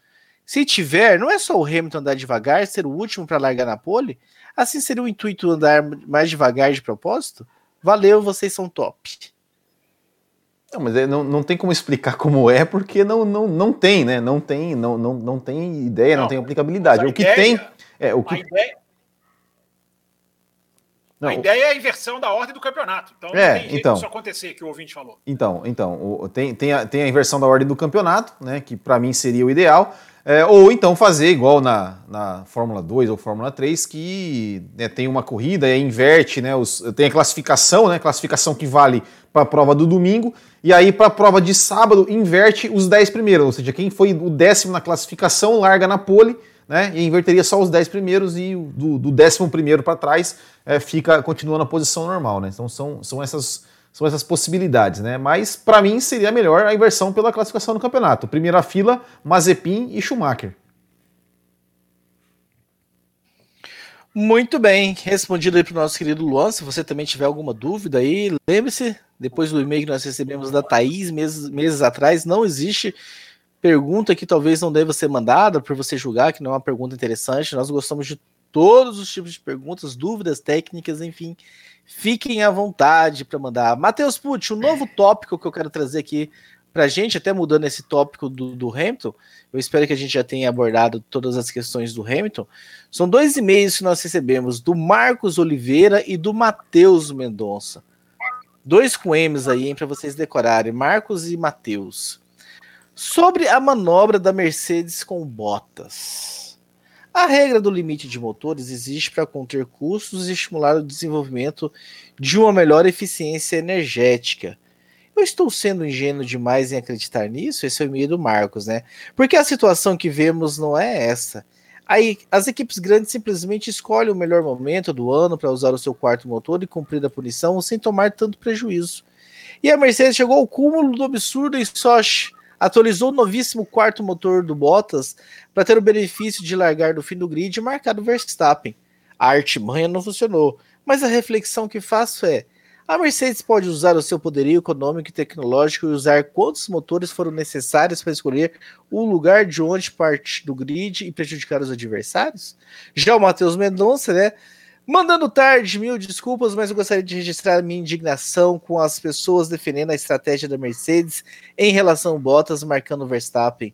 Se tiver, não é só o Hamilton andar devagar, ser o último para largar na pole? Assim seria o intuito andar mais devagar de propósito? Valeu, vocês são top. Não, mas é, não, não tem como explicar como é, porque não, não, não tem, né? Não tem, não, não, não tem ideia, não, não tem aplicabilidade. O que ideia, tem. É, o que, ideia, não, a ideia é a inversão da ordem do campeonato. Então, é, tem então, isso acontecer, que o ouvinte falou. Então, então o, tem, tem, a, tem a inversão da ordem do campeonato, né, que para mim seria o ideal. É, ou então fazer igual na, na Fórmula 2 ou Fórmula 3, que né, tem uma corrida inverte, né, os, tem a classificação, né, classificação que vale para a prova do domingo, e aí para a prova de sábado inverte os 10 primeiros, ou seja, quem foi o décimo na classificação larga na pole, né? E inverteria só os 10 primeiros e do, do décimo primeiro para trás é, fica continua na posição normal, né? Então são, são essas são essas possibilidades, né? Mas para mim seria melhor a inversão pela classificação do campeonato. Primeira fila, Mazepin e Schumacher. Muito bem, respondido aí para o nosso querido Luan. Se você também tiver alguma dúvida aí, lembre-se, depois do e-mail que nós recebemos da Thaís meses, meses atrás, não existe pergunta que talvez não deva ser mandada por você julgar que não é uma pergunta interessante. Nós gostamos de todos os tipos de perguntas, dúvidas técnicas, enfim. Fiquem à vontade para mandar. Matheus Pucci, um novo tópico que eu quero trazer aqui para a gente, até mudando esse tópico do, do, Hamilton, eu espero que a gente já tenha abordado todas as questões do Hamilton. São dois e-mails que nós recebemos, do Marcos Oliveira e do Matheus Mendonça. Dois com M's aí, para vocês decorarem, Marcos e Matheus. Sobre a manobra da Mercedes com Bottas. A regra do limite de motores existe para conter custos e estimular o desenvolvimento de uma melhor eficiência energética. Eu estou sendo ingênuo demais em acreditar nisso? Esse é o e-mail do Marcos, né? Porque a situação que vemos não é essa. Aí, as equipes grandes simplesmente escolhem o melhor momento do ano para usar o seu quarto motor e cumprir a punição sem tomar tanto prejuízo. E a Mercedes chegou ao cúmulo do absurdo em Sochi atualizou o novíssimo quarto motor do Bottas para ter o benefício de largar do fim do grid e marcar o Verstappen. A artimanha não funcionou, mas a reflexão que faço é: a Mercedes pode usar o seu poderio econômico e tecnológico e usar quantos motores foram necessários para escolher o lugar de onde parte do grid e prejudicar os adversários? Já o Matheus Mendonça, né? Mandando tarde, mil desculpas, mas eu gostaria de registrar minha indignação com as pessoas defendendo a estratégia da Mercedes em relação a Bottas marcando Verstappen.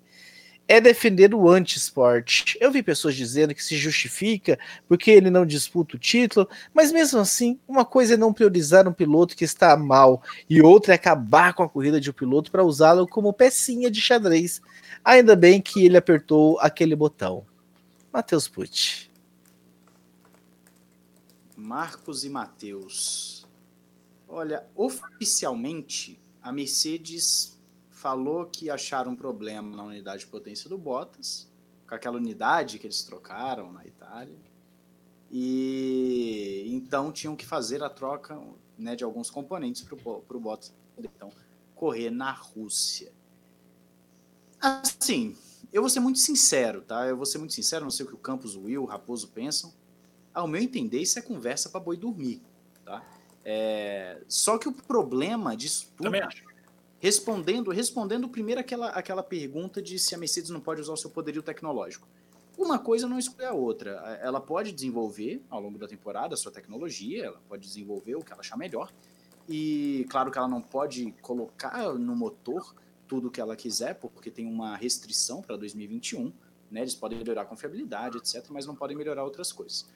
É defender o anti-esporte. Eu vi pessoas dizendo que se justifica porque ele não disputa o título, mas mesmo assim, uma coisa é não priorizar um piloto que está mal e outra é acabar com a corrida de um piloto para usá-lo como pecinha de xadrez. Ainda bem que ele apertou aquele botão. Matheus Pucci. Marcos e Matheus. Olha, oficialmente a Mercedes falou que acharam um problema na unidade de potência do Bottas, com aquela unidade que eles trocaram na Itália. E então tinham que fazer a troca né, de alguns componentes para o Bottas então correr na Rússia. Assim, eu vou ser muito sincero, tá? Eu vou ser muito sincero, não sei o que o Campos, o Will, o Raposo pensam Ao meu entender, isso é conversa para boi dormir. Tá? É... Só que o problema disso tudo. Também acho. Respondendo, respondendo primeiro aquela, aquela pergunta de se a Mercedes não pode usar o seu poderio tecnológico. Uma coisa não exclui a outra. Ela pode desenvolver, ao longo da temporada, a sua tecnologia, ela pode desenvolver o que ela achar melhor. E claro que ela não pode colocar no motor tudo o que ela quiser, porque tem uma restrição para 2021. Né? Eles podem melhorar a confiabilidade, etc., mas não podem melhorar outras coisas.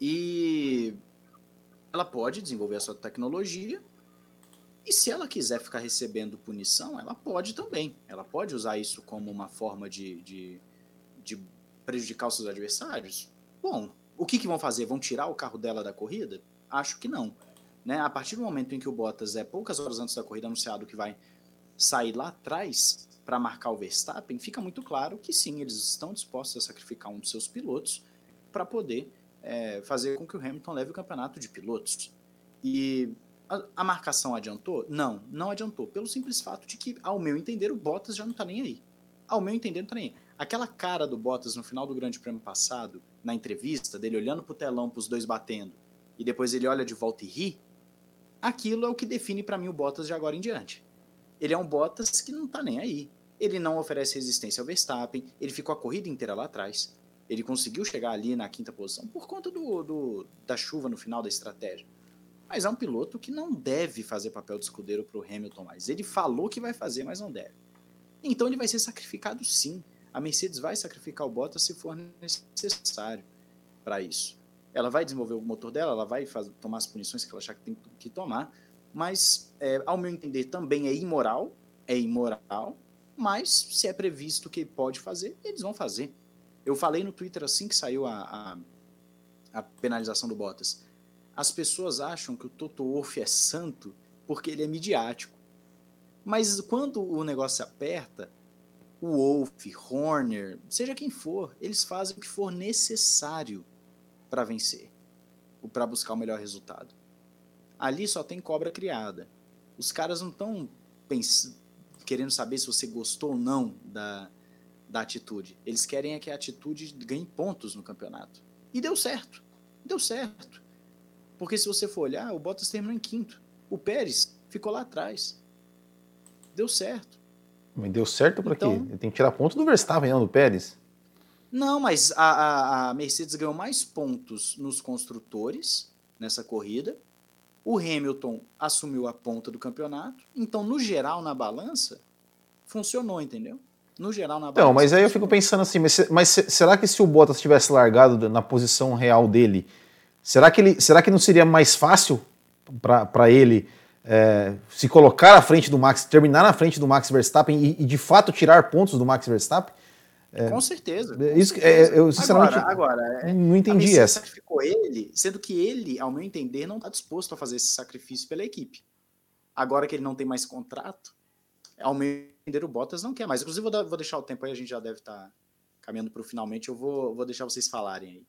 E ela pode desenvolver a sua tecnologia. E se ela quiser ficar recebendo punição, ela pode também. Ela pode usar isso como uma forma de, de de prejudicar os seus adversários? Bom, o que, que vão fazer? Vão tirar o carro dela da corrida? Acho que não. Né? A partir do momento em que o Bottas é poucas horas antes da corrida anunciado que vai sair lá atrás para marcar o Verstappen, fica muito claro que sim, eles estão dispostos a sacrificar um dos seus pilotos para poder é, fazer com que o Hamilton leve o campeonato de pilotos. E a, a, marcação adiantou? Não, não adiantou, pelo simples fato de que, ao meu entender, o Bottas já não está nem aí. Ao meu entender, não está nem aí. Aquela cara do Bottas no final do Grande Prêmio passado, na entrevista, dele olhando pro telão, pros dois batendo, e depois ele olha de volta e ri, aquilo é o que define para mim o Bottas de agora em diante. Ele é um Bottas que não tá nem aí. Ele não oferece resistência ao Verstappen, ele ficou a corrida inteira lá atrás. Ele conseguiu chegar ali na quinta posição por conta do, do da chuva no final da estratégia. Mas é um piloto que não deve fazer papel de escudeiro para o Hamilton mais. Ele falou que vai fazer, mas não deve. Então ele vai ser sacrificado sim a Mercedes vai sacrificar o Bottas se for necessário para isso. Ela vai desenvolver o motor dela, ela vai fazer, tomar as punições que ela achar que tem que tomar, mas, é, ao meu entender, também é imoral, é imoral, mas se é previsto que pode fazer, eles vão fazer. Eu falei no Twitter assim que saiu a, a, a penalização do Bottas. As pessoas acham que o Toto Wolff é santo porque ele é midiático. Mas quando o negócio aperta, o Wolf, Horner, seja quem for, eles fazem o que for necessário para vencer, para buscar o melhor resultado. Ali só tem cobra criada. Os caras não estão querendo saber se você gostou ou não da, da atitude. Eles querem é que a atitude ganhe pontos no campeonato. E deu certo. Deu certo. Porque se você for olhar, o Bottas terminou em quinto. O Pérez ficou lá atrás. Deu certo. Mas deu certo para então, quê? Tem que tirar ponto do Verstappen, não do Pérez. Não, mas a, a, a, Mercedes ganhou mais pontos nos construtores nessa corrida. O Hamilton assumiu a ponta do campeonato. Então, no geral, na balança, funcionou, entendeu? No geral, na. Não, mas aí eu fico pensando assim, mas, mas será que se o Bottas tivesse largado na posição real dele, será que, ele, será que não seria mais fácil para ele é, se colocar à frente do Max, terminar na frente do Max Verstappen e, e de fato tirar pontos do Max Verstappen? É, com certeza. Com isso, certeza. É, eu sinceramente agora, agora não entendi essa. sacrificou ele, sendo que ele, ao meu entender, não está disposto a fazer esse sacrifício pela equipe. Agora que ele não tem mais contrato, ao meu entender, o Bottas não quer mais. Inclusive, vou, dar, vou deixar o tempo aí, a gente já deve estar tá caminhando para o finalmente. Eu vou, vou deixar vocês falarem aí.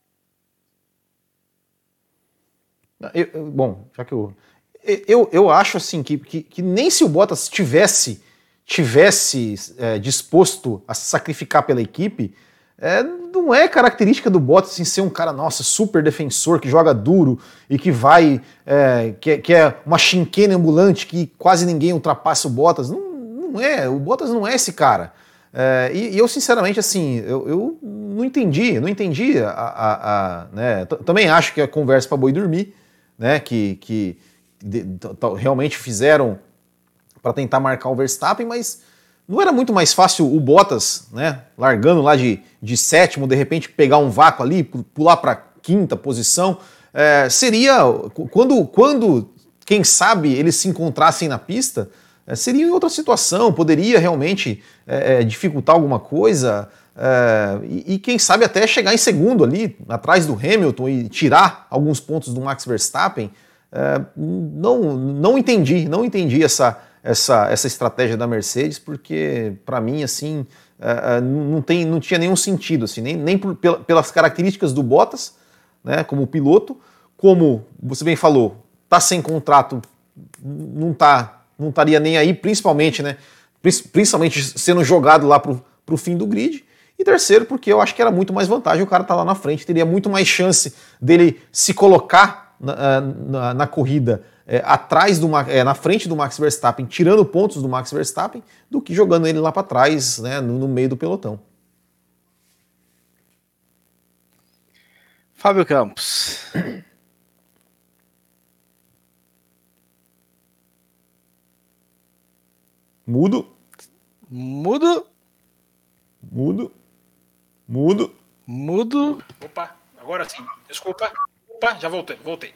Eu, bom, já que eu, eu, eu acho assim que, que, que, nem se o Bottas tivesse tivesse é, disposto a se sacrificar pela equipe, é, não é característica do Bottas assim, ser um cara, nossa, super defensor, que joga duro e que vai, é, que, que, é uma chinquena ambulante que quase ninguém ultrapassa o Bottas. Não, não é, o Bottas não é esse cara. É, e, e, eu, sinceramente, assim, eu, eu, não entendi, não entendi a, a, a né, também acho que é conversa para boi dormir, né, que, que de, realmente fizeram para tentar marcar o Verstappen, mas não era muito mais fácil o Bottas, né, largando lá de, de sétimo, de repente pegar um vácuo ali, pular para quinta posição? É, seria quando, quando, quem sabe, eles se encontrassem na pista, é, seria em outra situação, poderia realmente é, é dificultar alguma coisa. É, e, e, quem sabe até chegar em segundo ali, atrás do Hamilton e tirar alguns pontos do Max Verstappen. É, não, não entendi, não entendi essa, essa, essa estratégia da Mercedes, porque para mim assim não, tem, não tinha nenhum sentido, assim, nem, nem por, pelas características do Bottas, né, como piloto, como você bem falou, tá sem contrato, não tá, não estaria nem aí, principalmente, né, principalmente sendo jogado lá para o fim do grid, E terceiro, porque eu acho que era muito mais vantagem o cara estar tá lá na frente, teria muito mais chance dele se colocar na, eh, na, na corrida é, atrás do é, na frente do Max Verstappen, tirando pontos do Max Verstappen, do que jogando ele lá para trás, né, no, no meio do pelotão. Fábio Campos. Mudo. Mudo. Mudo. Mudo. Mudo. Opa, agora sim. Desculpa. Opa, já voltei, voltei.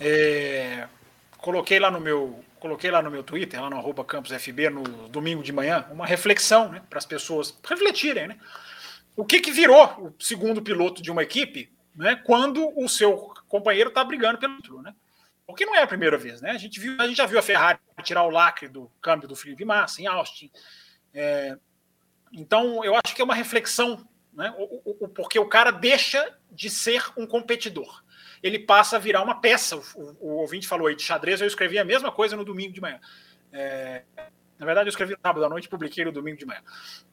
É, coloquei lá no meu coloquei lá no meu Twitter, lá no arroba campusfb, no domingo de manhã, uma reflexão né, para as pessoas refletirem. Né? O que, que virou o segundo piloto de uma equipe né, quando o seu companheiro está brigando pelo título? Né? Porque não é a primeira vez. Né? A, gente viu, a gente já viu a Ferrari tirar o lacre do câmbio do Felipe Massa em Austin. É, então, eu acho que é uma reflexão, né? o, o, o, porque o cara deixa de ser um competidor ele passa a virar uma peça. O, o, o ouvinte falou aí de xadrez, eu escrevi a mesma coisa no domingo de manhã. É, na verdade, eu escrevi sábado à noite publiquei no domingo de manhã.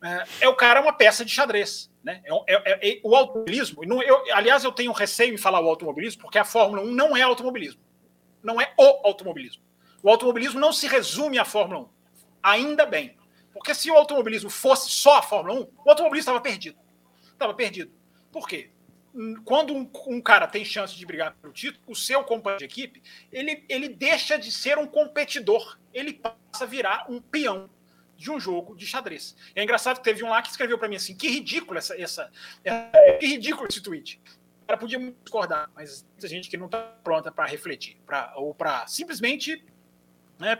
É, é, o cara uma peça de xadrez. Né? É, é, é o automobilismo. Eu, aliás, eu tenho receio em falar o automobilismo, porque a Fórmula 1 não é automobilismo. Não é o automobilismo. O automobilismo não se resume à Fórmula 1. Ainda bem. Porque se o automobilismo fosse só a Fórmula 1, o automobilismo estava perdido. Estava perdido. Por quê? quando um, um, cara tem chance de brigar pelo título, o seu companheiro de equipe, ele, ele deixa de ser um competidor, ele passa a virar um peão de um jogo de xadrez. É engraçado que teve um lá que escreveu para mim assim: que ridículo essa, essa, essa, que ridículo esse tweet. Cara podia discordar, mas tem gente que não está pronta para refletir, pra, ou para simplesmente né,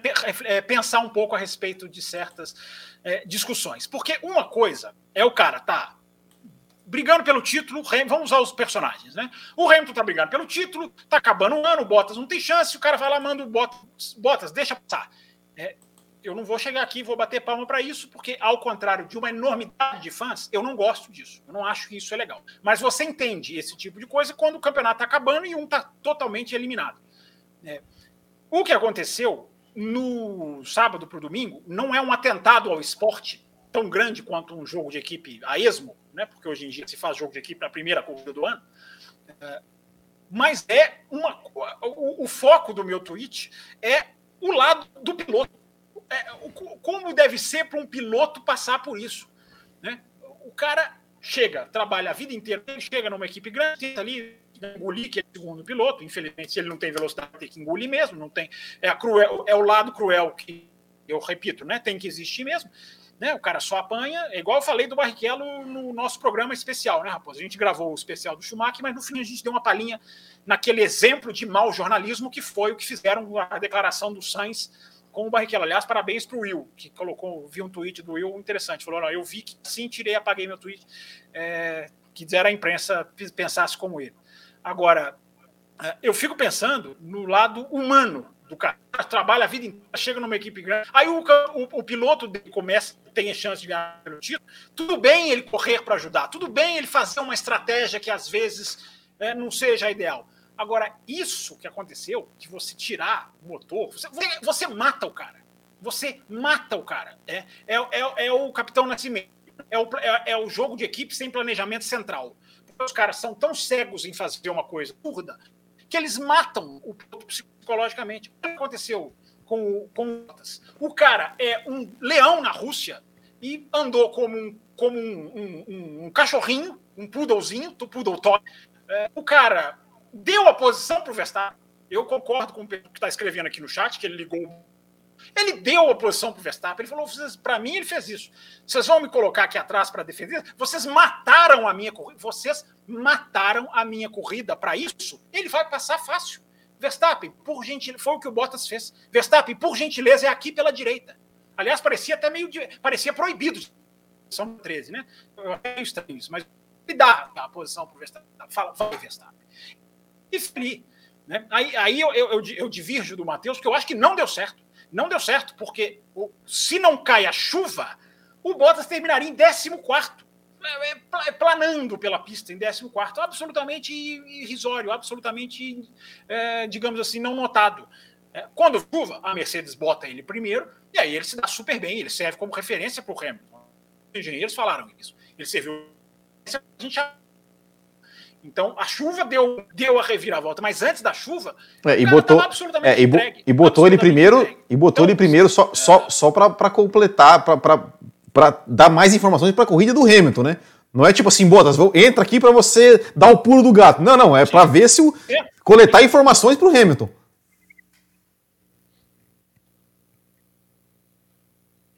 é, pensar um pouco a respeito de certas é, discussões. Porque uma coisa é o cara tá brigando pelo título, vamos usar os personagens, né? O Hamilton tá brigando pelo título, tá acabando o ano, o Bottas não tem chance, o cara vai lá, manda o Bottas, Bottas deixa passar. É, eu não vou chegar aqui e vou bater palma para isso, porque, ao contrário de uma enormidade de fãs, eu não gosto disso. Eu não acho que isso é legal. Mas você entende esse tipo de coisa quando o campeonato está acabando e um está totalmente eliminado. É, o que aconteceu no sábado para o domingo não é um atentado ao esporte tão grande quanto um jogo de equipe a esmo, né? porque hoje em dia se faz jogo de equipe na primeira corrida do ano. É, mas é uma. O, o, foco do meu tweet é o lado do piloto. É, como deve ser para um piloto passar por isso. Né? O cara chega, trabalha a vida inteira, ele chega numa equipe grande, tenta ali engolir que é segundo piloto. Infelizmente, se ele não tem velocidade, tem que engolir mesmo. Não tem, é, a cruel, é o lado cruel que eu repito, né? Tem que existir mesmo. Né? O cara só apanha, é igual eu falei do Barrichello no nosso programa especial, né, Raposo? A gente gravou o especial do Schumacher, mas no fim a gente deu uma palhinha naquele exemplo de mau jornalismo que foi o que fizeram a declaração do Sainz com o Barrichello. Aliás, parabéns para o Will, que colocou, vi um tweet do Will interessante. Falou: não, eu vi que sim, tirei, apaguei meu tweet, é, que dera a imprensa pensasse como ele. Agora, é, eu fico pensando no lado humano do cara. Trabalha a vida inteira, chega numa equipe grande. Aí o, o, o piloto dele começa, tem chance de ganhar pelo título. Tudo bem ele correr para ajudar, tudo bem ele fazer uma estratégia que às vezes é, não seja a ideal. Agora, isso que aconteceu, de você tirar o motor, você, você mata o cara. Você mata o cara. É, é, é, é o Capitão Nascimento. É o, é, é o jogo de equipe sem planejamento central. Os caras são tão cegos em fazer uma coisa absurda que eles matam o psicologicamente. O que aconteceu com, com o? O cara é um leão na Rússia e andou como um, como um, um, um cachorrinho, um poodlezinho, do poodle toy. É, o cara deu a posição para o Verstappen. Eu concordo com o que está escrevendo aqui no chat, que ele ligou. Ele deu a posição para o Verstappen. Ele falou: para mim, ele fez isso. Vocês vão me colocar aqui atrás para defender? Vocês mataram a minha corrida. Vocês mataram a minha corrida. Para isso, ele vai passar fácil. Verstappen, por gentileza, foi o que o Bottas fez. Verstappen, por gentileza, é aqui pela direita. Aliás, parecia até meio. parecia proibido. São 13, né? Eu estranho isso, mas ele dá a posição para o Verstappen. Fala, fala Verstappen. E. Né? Aí, aí eu, eu, eu, eu divirjo do Matheus, porque eu acho que não deu certo. Não deu certo, porque se não cai a chuva, o Bottas terminaria em 14 é, é, é planando pela pista em 14, absolutamente irrisório, absolutamente, é, digamos assim, não notado. É, quando chuva, a Mercedes bota ele primeiro, e aí ele se dá super bem, ele serve como referência para o Hamilton. Os engenheiros falaram isso. Ele serviu a gente então a chuva deu, deu a reviravolta, mas antes da chuva, é, e botou, é, e, bo, e, botou ele primeiro entregue. e botou então, ele primeiro só, é. só, só para completar, para dar mais informações para a corrida do Hamilton, né? Não é tipo assim, Botas, entra aqui para você dar o pulo do gato. Não, não, é para ver se o, é. coletar informações para o Hamilton.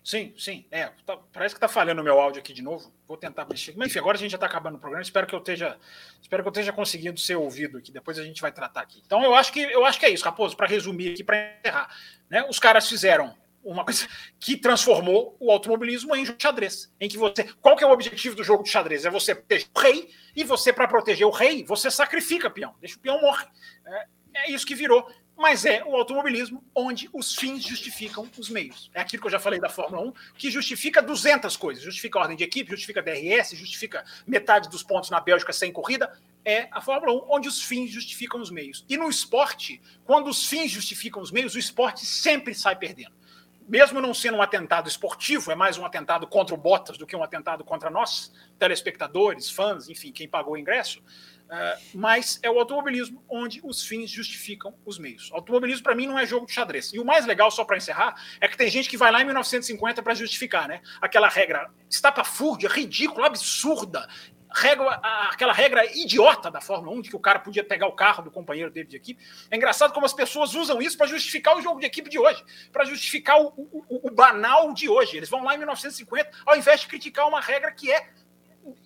Sim, sim. É, tá, parece que tá falhando o meu áudio aqui de novo. Vou tentar mexer. Mas enfim, agora a gente já está acabando o programa. Espero que eu esteja, espero que eu esteja conseguindo ser ouvido aqui. Depois a gente vai tratar aqui. Então eu acho que eu acho que é isso, Raposo. Para resumir aqui, para encerrar, né? Os caras fizeram uma coisa (laughs) que transformou o automobilismo em xadrez, em que você, qual que é o objetivo do jogo de xadrez? É você proteger o rei e você para proteger o rei você sacrifica o peão, deixa o peão morrer. É, é isso que virou mas é o automobilismo onde os fins justificam os meios. É aquilo que eu já falei da Fórmula 1, que justifica 200 coisas. Justifica a ordem de equipe, justifica DRS, justifica metade dos pontos na Bélgica sem corrida. É a Fórmula 1 onde os fins justificam os meios. E no esporte, quando os fins justificam os meios, o esporte sempre sai perdendo. Mesmo não sendo um atentado esportivo, é mais um atentado contra o Bottas do que um atentado contra nós, telespectadores, fãs, enfim, quem pagou o ingresso. Mas é o automobilismo onde os fins justificam os meios. Automobilismo, para mim, não é jogo de xadrez. E o mais legal, só para encerrar, é que tem gente que vai lá em 1950 para justificar, né? Aquela regra estapafúrdia, ridícula, absurda, regra, aquela regra idiota da Fórmula 1, de que o cara podia pegar o carro do companheiro dele de equipe. É engraçado como as pessoas usam isso para justificar o jogo de equipe de hoje, para justificar o, o, o banal de hoje. Eles vão lá em 1950, ao invés de criticar uma regra que é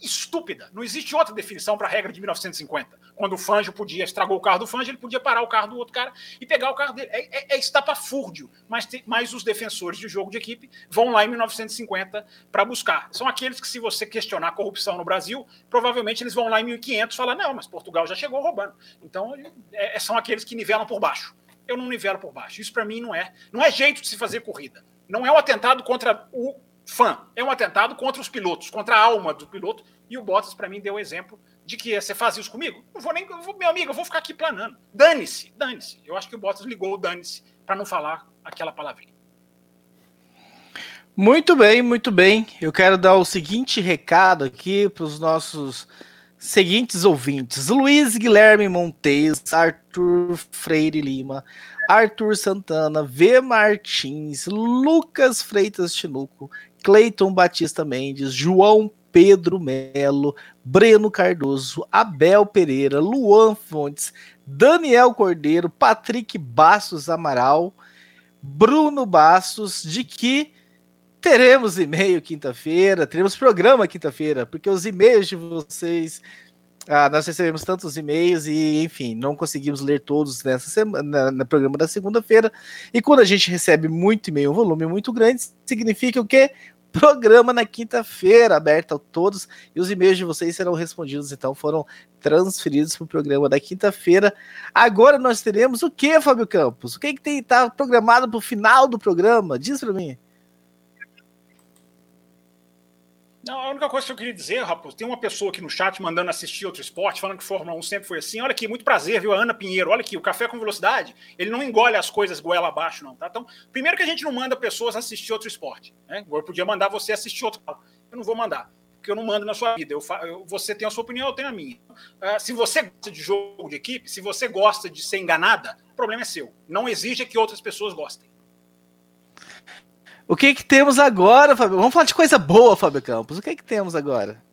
estúpida. Não existe outra definição para a regra de 1950. Quando o Fangio podia, estragou o carro do Fangio, ele podia parar o carro do outro cara e pegar o carro dele. É, é, é estapafúrdio. Mas, mas os defensores de jogo de equipe vão lá em 1950 para buscar. São aqueles que, se você questionar a corrupção no Brasil, provavelmente eles vão lá em 1500 falar: não, mas Portugal já chegou roubando. Então, é, são aqueles que nivelam por baixo. Eu não nivelo por baixo. Isso para mim não é, não é jeito de se fazer corrida. Não é um atentado contra o fã. É um atentado contra os pilotos, contra a alma do piloto. E o Bottas, para mim, deu o exemplo de que você faz isso comigo? Não vou nem. Meu amigo, eu vou ficar aqui planando. Dane-se, dane-se. Eu acho que o Bottas ligou o dane-se para não falar aquela palavrinha. Muito bem, muito bem. Eu quero dar o seguinte recado aqui para os nossos seguintes ouvintes: Luiz Guilherme Montes, Arthur Freire Lima, Arthur Santana, V. Martins, Lucas Freitas Chinuco, Cleiton Batista Mendes, João Pedro Melo, Breno Cardoso, Abel Pereira, Luan Fontes, Daniel Cordeiro, Patrick Bastos Amaral, Bruno Bastos, de que teremos e-mail quinta-feira, teremos programa quinta-feira, porque os e-mails de vocês ah, nós recebemos tantos e-mails e, enfim, não conseguimos ler todos nessa semana, no programa da segunda-feira. E quando a gente recebe muito e-mail, um volume muito grande, significa o quê? programa na quinta-feira, aberto a todos, e os e-mails de vocês serão respondidos, então foram transferidos para o programa da quinta-feira. Agora nós teremos o que, Fábio Campos? O que que está programado para o final do programa? Diz para mim. Não, a única coisa que eu queria dizer, Raposo, tem uma pessoa aqui no chat mandando assistir outro esporte, falando que Fórmula 1 sempre foi assim. Olha aqui, muito prazer, viu? A Ana Pinheiro. Olha aqui, o café com velocidade, ele não engole as coisas goela abaixo, não, tá? Então, primeiro que a gente não manda pessoas assistir outro esporte, né? Eu podia mandar você assistir outro. Eu não vou mandar, porque eu não mando na sua vida. Eu, você tem a sua opinião, eu tenho a minha. Uh, se você gosta de jogo de equipe, se você gosta de ser enganada, o problema é seu. Não exige que outras pessoas gostem. O que que temos agora, Fábio? Vamos falar de coisa boa, Fábio Campos. O que que temos agora?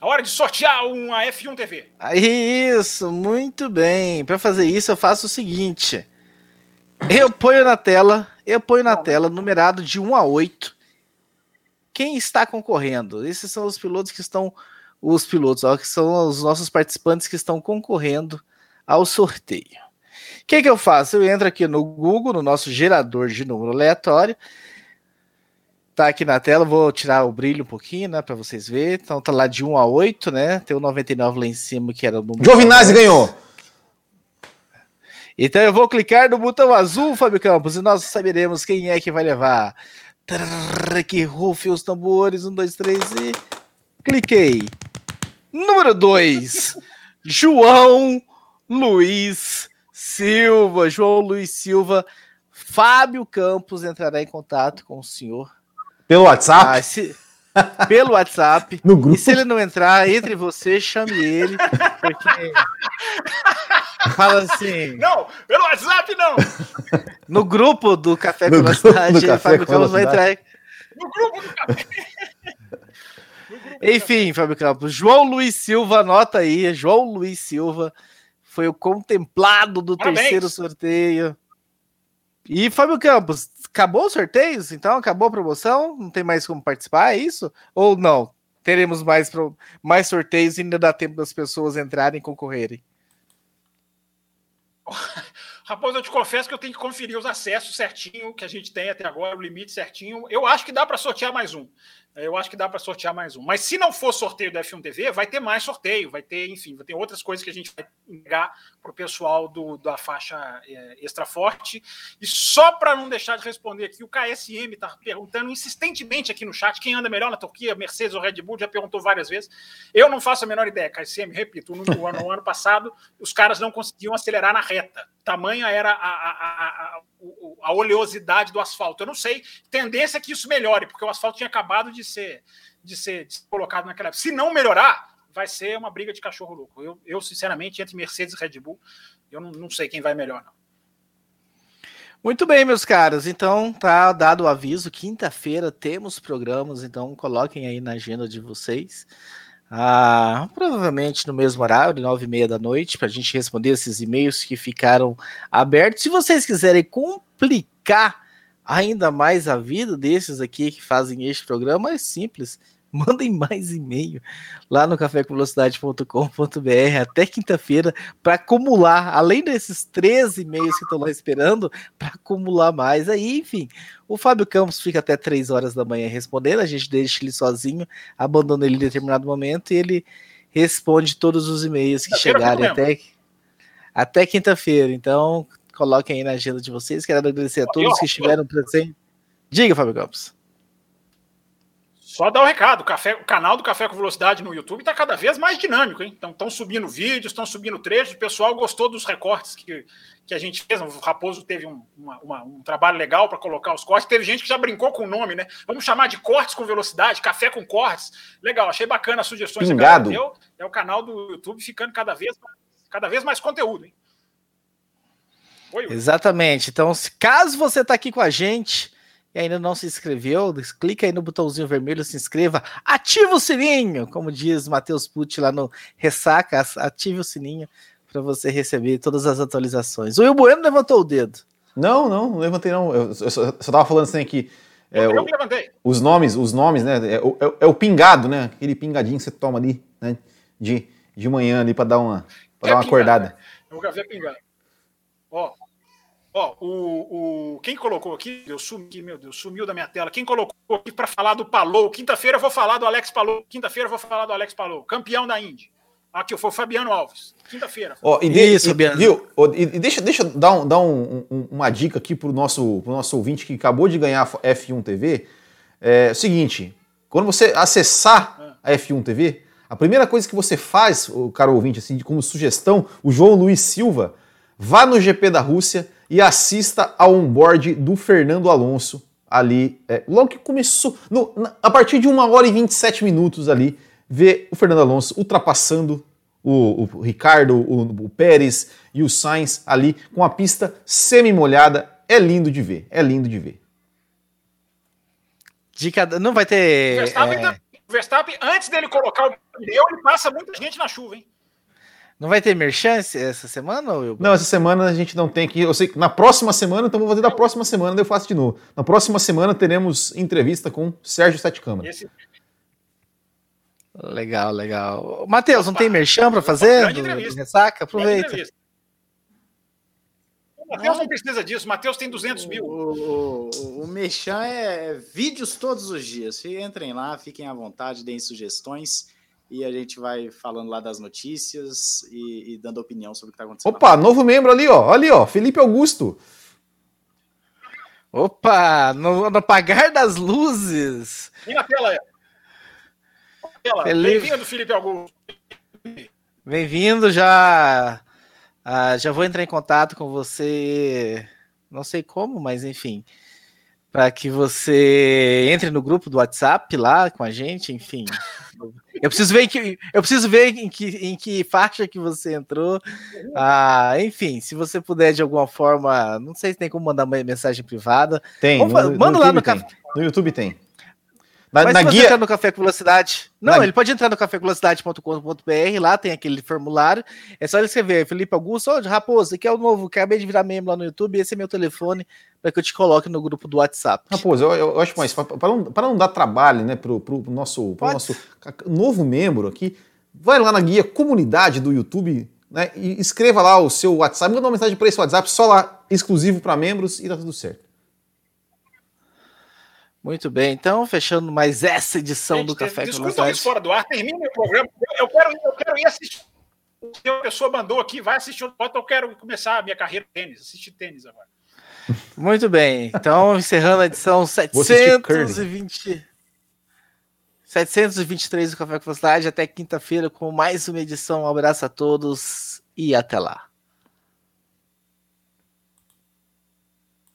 A hora de sortear uma F1 TV. Isso, muito bem. Para fazer isso, eu faço o seguinte: eu ponho na tela, eu ponho na tela numerado de 1 a 8. Quem está concorrendo? Esses são os pilotos que estão os pilotos, ó, que são os nossos participantes que estão concorrendo ao sorteio que, que eu faço? Eu entro aqui no Google, no nosso gerador de número aleatório. Tá aqui na tela, vou tirar o brilho um pouquinho, né, para vocês verem. Então tá lá de 1 a 8, né? Tem o 99 lá em cima, que era o número. Giovinazzi ganhou! Então eu vou clicar no botão azul, Fábio Campos, e nós saberemos quem é que vai levar. Trrr, que rufe os tambores. Um, dois, três e. Cliquei. Número 2. (laughs) João Luiz Silva, João Luiz Silva, Fábio Campos entrará em contato com o senhor. Pelo WhatsApp? Ah, se... pelo WhatsApp. No grupo. E se ele não entrar, entre você, chame ele. Porque. (laughs) Fala assim. Não, pelo WhatsApp não. No grupo do Café No com Café Fábio Campos vai entrar. No grupo do café. (laughs) Enfim, Fábio Campos. João Luiz Silva, anota aí. João Luiz Silva foi o contemplado do Parabéns. terceiro sorteio. E, Fábio Campos, acabou os sorteios? Então, acabou a promoção? Não tem mais como participar, é isso? Ou não? Teremos mais, pro- mais sorteios e ainda dá tempo das pessoas entrarem e concorrerem. (laughs) Raposo, eu te confesso que eu tenho que conferir os acessos certinho que a gente tem até agora, o limite certinho. Eu acho que dá para sortear mais um. Eu acho que dá para sortear mais um. Mas se não for sorteio da F1 TV, vai ter mais sorteio, vai ter, enfim, vai ter outras coisas que a gente vai entregar para o pessoal do, da faixa é, extra forte. E só para não deixar de responder aqui, o KSM está perguntando insistentemente aqui no chat quem anda melhor na Turquia, Mercedes ou Red Bull, já perguntou várias vezes. Eu não faço a menor ideia, KSM, repito, no, no ano, no ano passado os caras não conseguiam acelerar na reta. Tamanha era a, a, a, a, o- a oleosidade do asfalto. Eu não sei, tendência é que isso melhore, porque o asfalto tinha acabado de ser, de ser, de ser colocado naquela época. Se não melhorar, vai ser uma briga de cachorro louco. Eu, eu sinceramente, entre Mercedes e Red Bull, eu não, não sei quem vai melhor, não. Muito bem, meus caros. Então, tá dado o aviso. Quinta-feira temos programas, então coloquem aí na agenda de vocês. Ah, provavelmente no mesmo horário, nove e meia da noite, para a gente responder esses e-mails que ficaram abertos. Se vocês quiserem complicar ainda mais a vida desses aqui que fazem este programa, é simples. (laughs) Mandem mais e-mail lá no cafécomvelocidade.com.br até quinta-feira para acumular, além desses 13 e-mails que estão lá esperando, para acumular mais. Aí, enfim, o Fábio Campos fica até 3 horas da manhã respondendo, a gente deixa ele sozinho, abandona ele em determinado momento e ele responde todos os e-mails que chegarem até, até quinta-feira. Então, coloquem aí na agenda de vocês. Quero agradecer a todos que estiveram presentes. Diga, Fábio Campos. Só dar o recado, o, café, o canal do Café com Velocidade no YouTube está cada vez mais dinâmico, hein? Então estão subindo vídeos, estão subindo trechos, o pessoal gostou dos recortes que, que a gente fez. O Raposo teve um, uma- uma- um trabalho legal para colocar os cortes. Teve gente que já brincou com o nome, né? Vamos chamar de cortes com velocidade, café com cortes. Legal, achei bacana as sugestões Pingado. que a galera deu. É o canal do YouTube ficando cada vez, mais- cada vez mais conteúdo, hein? Oi. Exatamente. Então, se caso você está aqui com a gente e ainda não se inscreveu, clica aí no botãozinho vermelho, se inscreva, ativa o sininho, como diz Matheus Pucci lá no Ressaca, ative o sininho para você receber todas as atualizações. O Will Bueno levantou o dedo. Não, não, não levantei não. Eu, eu só, só tava falando assim que é, eu o- me levantei. os nomes, os nomes, né? É, o- é é o pingado, né? Aquele pingadinho que você toma ali, né? De, de manhã ali para dar uma, pra É dar uma pingado, acordada. Eu vou café pingando. Ó, ó, o, o, quem colocou aqui, eu sumi, meu Deus, sumiu da minha tela. Quem colocou aqui para falar do Palou? Quinta-feira eu vou falar do Alex Palou. Quinta-feira eu vou falar do Alex Palou, campeão da Indy. Aqui foi o Fabiano Alves. Quinta-feira. Ó, e de- Isso, e- Fabiano. Viu? E, e deixa, deixa eu dar, um- dar um- um- uma dica aqui pro nosso, pro nosso ouvinte que acabou de ganhar a F1 TV. É o seguinte, quando você acessar a F1 TV, a primeira coisa que você faz, o caro ouvinte, assim, como sugestão, o João Luiz Silva, vá no GP da Rússia e assista ao onboard do Fernando Alonso ali, é, logo que começou, no- na- a partir de uma hora e 27 minutos ali, ver o Fernando Alonso ultrapassando o, o Ricardo, o, o Pérez e o Sainz ali com a pista semi-molhada. É lindo de ver, é lindo de ver. Dica, não vai ter. Verstappen, é, tá- o Verstappen, antes dele colocar o pneu, ele passa muita gente na chuva, hein? Não vai ter merchan essa semana, Will? Não, essa semana a gente não tem que. Eu sei que na próxima semana, então vou fazer da próxima semana, daí eu faço de novo. Na próxima semana teremos entrevista com Sérgio Sete Câmara. Esse Legal, legal. Matheus, não tem merchan para fazer? Do. Ressaca? Aproveita. O Matheus não precisa disso. O Matheus tem 200 mil. O, o, o Mechan é vídeos todos os dias. Entrem lá, fiquem à vontade, deem sugestões e a gente vai falando lá das notícias e, e dando opinião sobre o que está acontecendo. Opa, novo membro ali, ó. Ali, ó. Felipe Augusto. Opa, no, no apagar das luzes. E na tela aí. Na tela. Felipe. Bem-vindo, Felipe Augusto. Bem-vindo, já ah, já vou entrar em contato com você, não sei como, mas enfim. para que você entre no grupo do WhatsApp lá com a gente, enfim. (laughs) Eu preciso ver em que, eu preciso ver em que, em que faixa que você entrou. Ah, enfim, se você puder de alguma forma, não sei se tem como mandar uma mensagem privada. Tem. Vamos, no, manda no lá no tem. No YouTube tem. Na, Mas na guia... entrar no Café com Velocidade. Não, na... ele pode entrar no cafévelocidade.com.br, lá tem aquele formulário. É só ele escrever Felipe Augusto, oh, Raposo, aqui é o novo, acabei de virar membro lá no YouTube, esse é meu telefone, para que eu te coloque no grupo do WhatsApp. Raposo, eu, eu acho mais para não, não dar trabalho né, para o nosso, pro nosso novo membro aqui, vai lá na guia comunidade do YouTube né, e escreva lá o seu WhatsApp, manda uma mensagem para esse WhatsApp, só lá, exclusivo para membros e tá tudo certo. Muito bem, então fechando mais essa edição Gente, do Café com Desculpa isso fora do ar, termine o programa. Eu quero, eu quero ir assistir. O que a pessoa mandou aqui, vai assistir outro eu quero começar a minha carreira de tênis, assistir tênis agora. Muito bem, então encerrando a edição 720. 723 do Café com Velocidade, até quinta-feira com mais uma edição. Um abraço a todos e até lá.